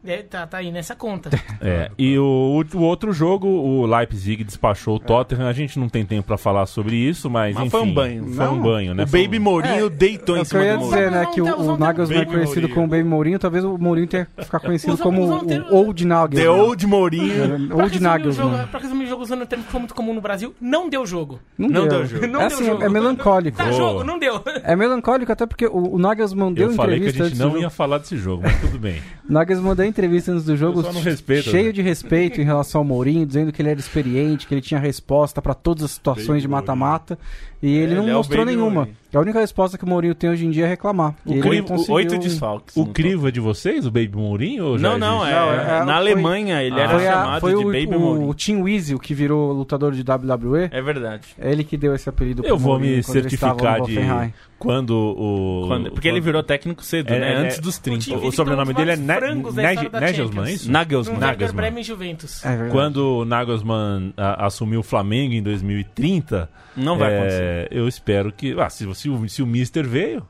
É, tá, tá aí nessa conta. É, e o, o outro jogo, o Leipzig despachou o Tottenham. A gente não tem tempo pra falar sobre isso, mas, Mas enfim. foi um banho. Foi um banho, né? O Baby Mourinho deitou É em o que eu cima ia do dizer, né? Que o, ter- o ter- Nagelsmann é conhecido Mourinho. como Baby Mourinho, talvez o Mourinho tenha que ficar conhecido como o, ter- o Old The Nagelsmann. Old Mourinho. Old o Nagelsmann. pra resumir o jogo usando um termo que foi muito comum no Brasil, não deu jogo. Não, Não deu. deu jogo. Não é deu assim, jogo. é melancólico. Tá Oh. jogo, não deu. É melancólico até porque o, o Nagelsmann deu Eu falei que a entrevista gente não ia falar desse jogo, mas tudo bem. O Nagelsmann deu entrevista antes do jogo, respeito, cheio né? de respeito em relação ao Mourinho, dizendo que ele era experiente, que ele tinha resposta pra todas as situações de mata-mata, e ele não ele é o mostrou Baby nenhuma. Mourinho. A única resposta que o Mourinho tem hoje em dia é reclamar. O ele crivo, conseguiu- oito desfalques. O crivo é de vocês, o Baby Mourinho? Não, não, é, Não, é- na foi- Alemanha ele era foi, a- chamado foi de o, Baby o, Mourinho. o Tim Weasel, que virou lutador de WWE, É verdade. é ele que deu esse apelido pro Eu vou Mourinho me ele certificar de quando o. Quando- porque ele quando- virou técnico cedo, É, né? é, Antes é. dos O 30. time- O, o sobrenome dele é da Nagelsmann, é isso? Nagelsmann. Nagelsmann. Bremen Juventus. É. Quando o Nagelsmann a- assumiu o Flamengo em 2030, Não vai é, acontecer. eu espero que. Ah, se, se o, se o Mister veio.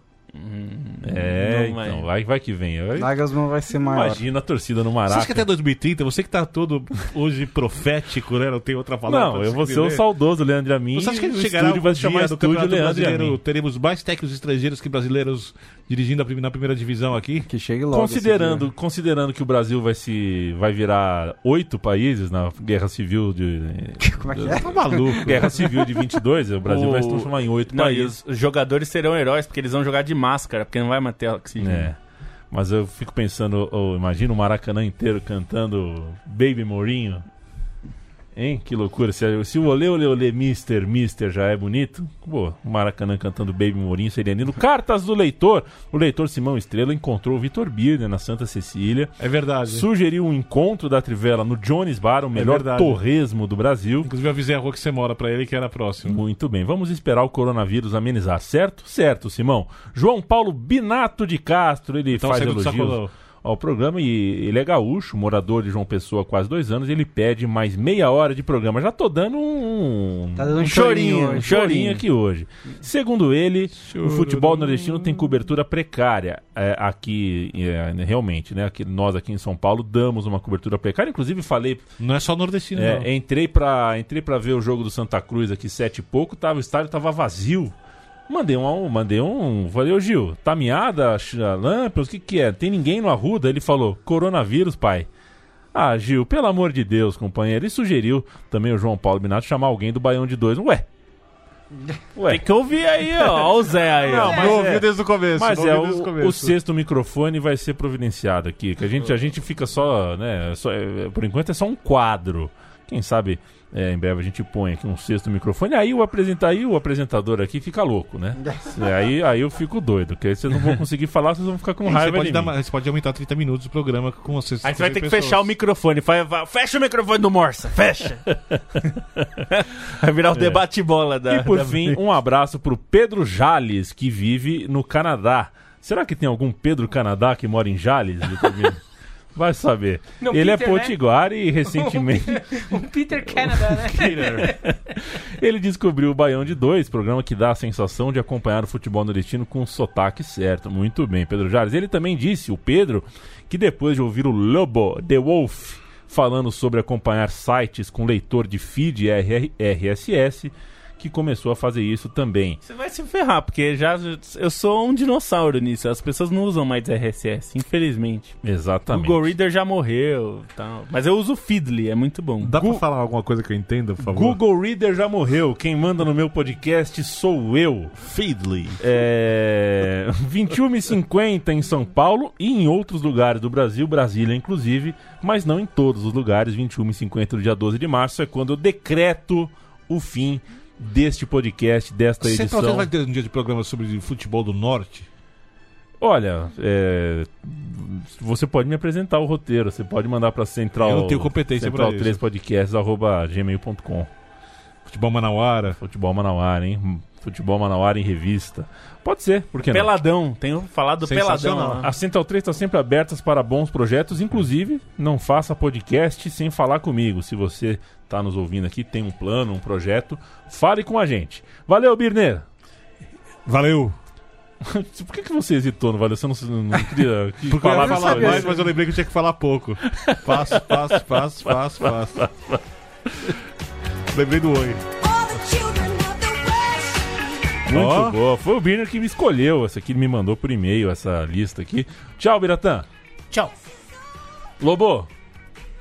é, não então, vai, vai que vem. Vai- Nagelsmann vai ser maior. Imagina a torcida no Você Maraca. acha que até 2030, você que tá todo hoje profético, né? Não tem outra palavra. Não, eu vou ser o saudoso Leandro Amin. Você acha que e o chegará chamar dia do Campeonato Leandro Brasileiro, teremos mais técnicos estrangeiros que brasileiros dirigindo na primeira divisão aqui? Que chegue logo. Considerando, considerando que o Brasil vai se vai virar oito países na Guerra Civil de Como é que é? Tá maluco. Guerra Civil de 22, o Brasil O- vai se transformar em oito Não, e países. os jogadores serão heróis porque eles vão jogar de máscara, porque não vai manter oxigênio. É. Mas eu fico pensando, oh, imagina o Maracanã inteiro cantando Baby Mourinho. Hein? Que loucura. Se, se o Olê Olê Olê Mister Mister já é bonito, pô, o Maracanã cantando Baby Mourinho seria lindo. Cartas do leitor. O leitor Simão Estrela encontrou o Vitor Birner na Santa Cecília. É verdade. Sugeriu um encontro da Trivela no Jones Bar, o melhor verdade. torresmo do Brasil. Inclusive eu avisei a rua que você mora pra ele que era próximo. Muito bem, vamos esperar o coronavírus amenizar, certo? Certo, Simão. João Paulo Binato de Castro, ele Então faz elogios. Ao programa e ele é gaúcho, morador de João Pessoa há quase dois anos, ele pede mais meia hora de programa. Já tô dando um, Tá dando um chorinho, chorinho um chorinho aqui hoje. Segundo ele, o futebol nordestino tem cobertura precária é, aqui, é, realmente, né? Aqui, nós aqui em São Paulo damos uma cobertura precária. Inclusive falei Não é só nordestino, é, não. entrei pra entrei para ver o jogo do Santa Cruz aqui sete e pouco, tava o estádio tava vazio. Mandei um, mandei um, falei, ô Gil, tá miada, Lampions, o que que é? Tem ninguém no Arruda? Ele falou, coronavírus, pai. Ah, Gil, pelo amor de Deus, companheiro. E sugeriu também o João Paulo Binato chamar alguém do Baião de Dois. Ué, ué. Tem que ouvir aí, ó. Ó o Zé aí. Não, mas Não é- ouviu desde o começo. Mas é, ouviu desde o, começo. o sexto microfone vai ser providenciado aqui. Que a gente, a gente fica só, né? só- é, por enquanto é só um quadro. Quem sabe é, em breve a gente põe aqui um sexto microfone. Aí o, apresenta, aí o apresentador aqui fica louco, né? É, aí, aí eu fico doido, porque aí vocês não vão conseguir falar, vocês vão ficar com Você raiva pode, de dar você pode aumentar 30 minutos do programa com vocês. Aí você vai ter que fechar o microfone. Vai, vai- fecha o microfone do Morsa, fecha. vai virar o debate-bola da. E por da- fim, um abraço pro Pedro Jales, que vive no Canadá. Será que tem algum Pedro Canadá que mora em Jales? Vai saber. Não, ele Peter, é né? potiguar e recentemente o Peter Canada, né? ele descobriu o Baião de Dois, programa que dá a sensação de acompanhar o futebol nordestino com o sotaque certo. Muito bem, Pedro Jares. Ele também disse, o Pedro, que depois de ouvir o Lobo, The Wolf, falando sobre acompanhar sites com leitor de feed RSS, que começou a fazer isso também. Você vai se ferrar, porque já eu sou um dinossauro nisso. As pessoas não usam mais RSS, infelizmente. O Exatamente. Google Reader já morreu tal. Mas eu uso o Feedly, é muito bom. Dá pra falar alguma coisa que eu entenda, por favor? Google Reader já morreu. Quem manda no meu podcast sou eu. Feedly. É... 21h50 em São Paulo e em outros lugares do Brasil, Brasília inclusive, mas não em todos os lugares. 21h50 do dia 12 de março é quando eu decreto o fim deste podcast, desta Você edição. talvez vai ter um dia de programa sobre futebol do norte? Olha, é, você pode me apresentar o roteiro, você pode mandar para central. Eu não tenho competência central isso. 3 podcast arroba gmail.com. Futebol Manauara? Futebol Manauara, hein? Futebol Manauara em revista. Pode ser, por que não? Peladão, tenho falado Peladão. Sensacional. lá. A Central 3 está sempre abertas para bons projetos, inclusive não faça podcast sem falar comigo. Se você está nos ouvindo aqui, tem um plano, um projeto, fale com a gente. Valeu, Birner! Valeu! Por que, que você hesitou no Valeu? Você não, não queria que Porque eu falar mais, mas eu lembrei que eu tinha que falar pouco. Passo, passo, passo, passo, passo. lembrei do oi. Muito Ó. boa. Foi o Birner que me escolheu. Essa aqui ele me mandou por e-mail, essa lista aqui. Tchau, Biratã. Tchau. Lobo.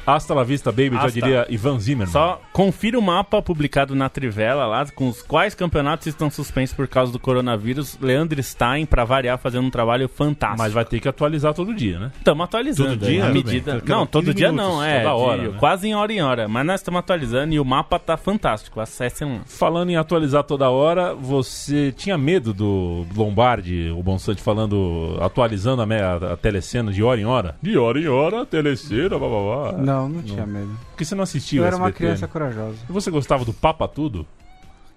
Hasta la vista, baby, já Hasta. diria Ivan Zimmerman. Só confira o mapa publicado na Trivela lá, com os quais campeonatos estão suspensos por causa do coronavírus. Leandro Stein, pra variar, fazendo um trabalho fantástico. Mas vai ter que atualizar todo dia, né? Estamos atualizando. Todo dia? A Tudo medida... bem. Não, todo 15 dia minutos, não, é. toda hora, de- né? Quase em hora em hora. Mas nós estamos atualizando e o mapa tá fantástico. Acessem lá. Falando em atualizar toda hora, você tinha medo do Lombardi, o Bonsante falando, atualizando a, me- a, a telecena de hora em hora? De hora em hora, a telecena, blá, blá, blá. Não, não tinha medo. Por que você não assistiu Eu era uma SBT, criança né? corajosa. E você gostava do Papa Tudo?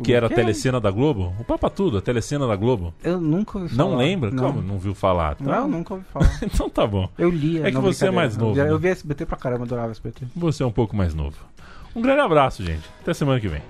Que era a quê? telecena da Globo? O Papa Tudo, a telecena da Globo. Eu nunca ouvi falar. Não lembra? Não. Como não viu falar? Não, eu nunca ouvi falar. então tá bom. Eu lia. É que não, você é brincadeira. mais novo, Eu, via- né? eu via SBT pra caramba, adorava SBT. Você é um pouco mais novo. Um grande abraço, gente. Até semana que vem.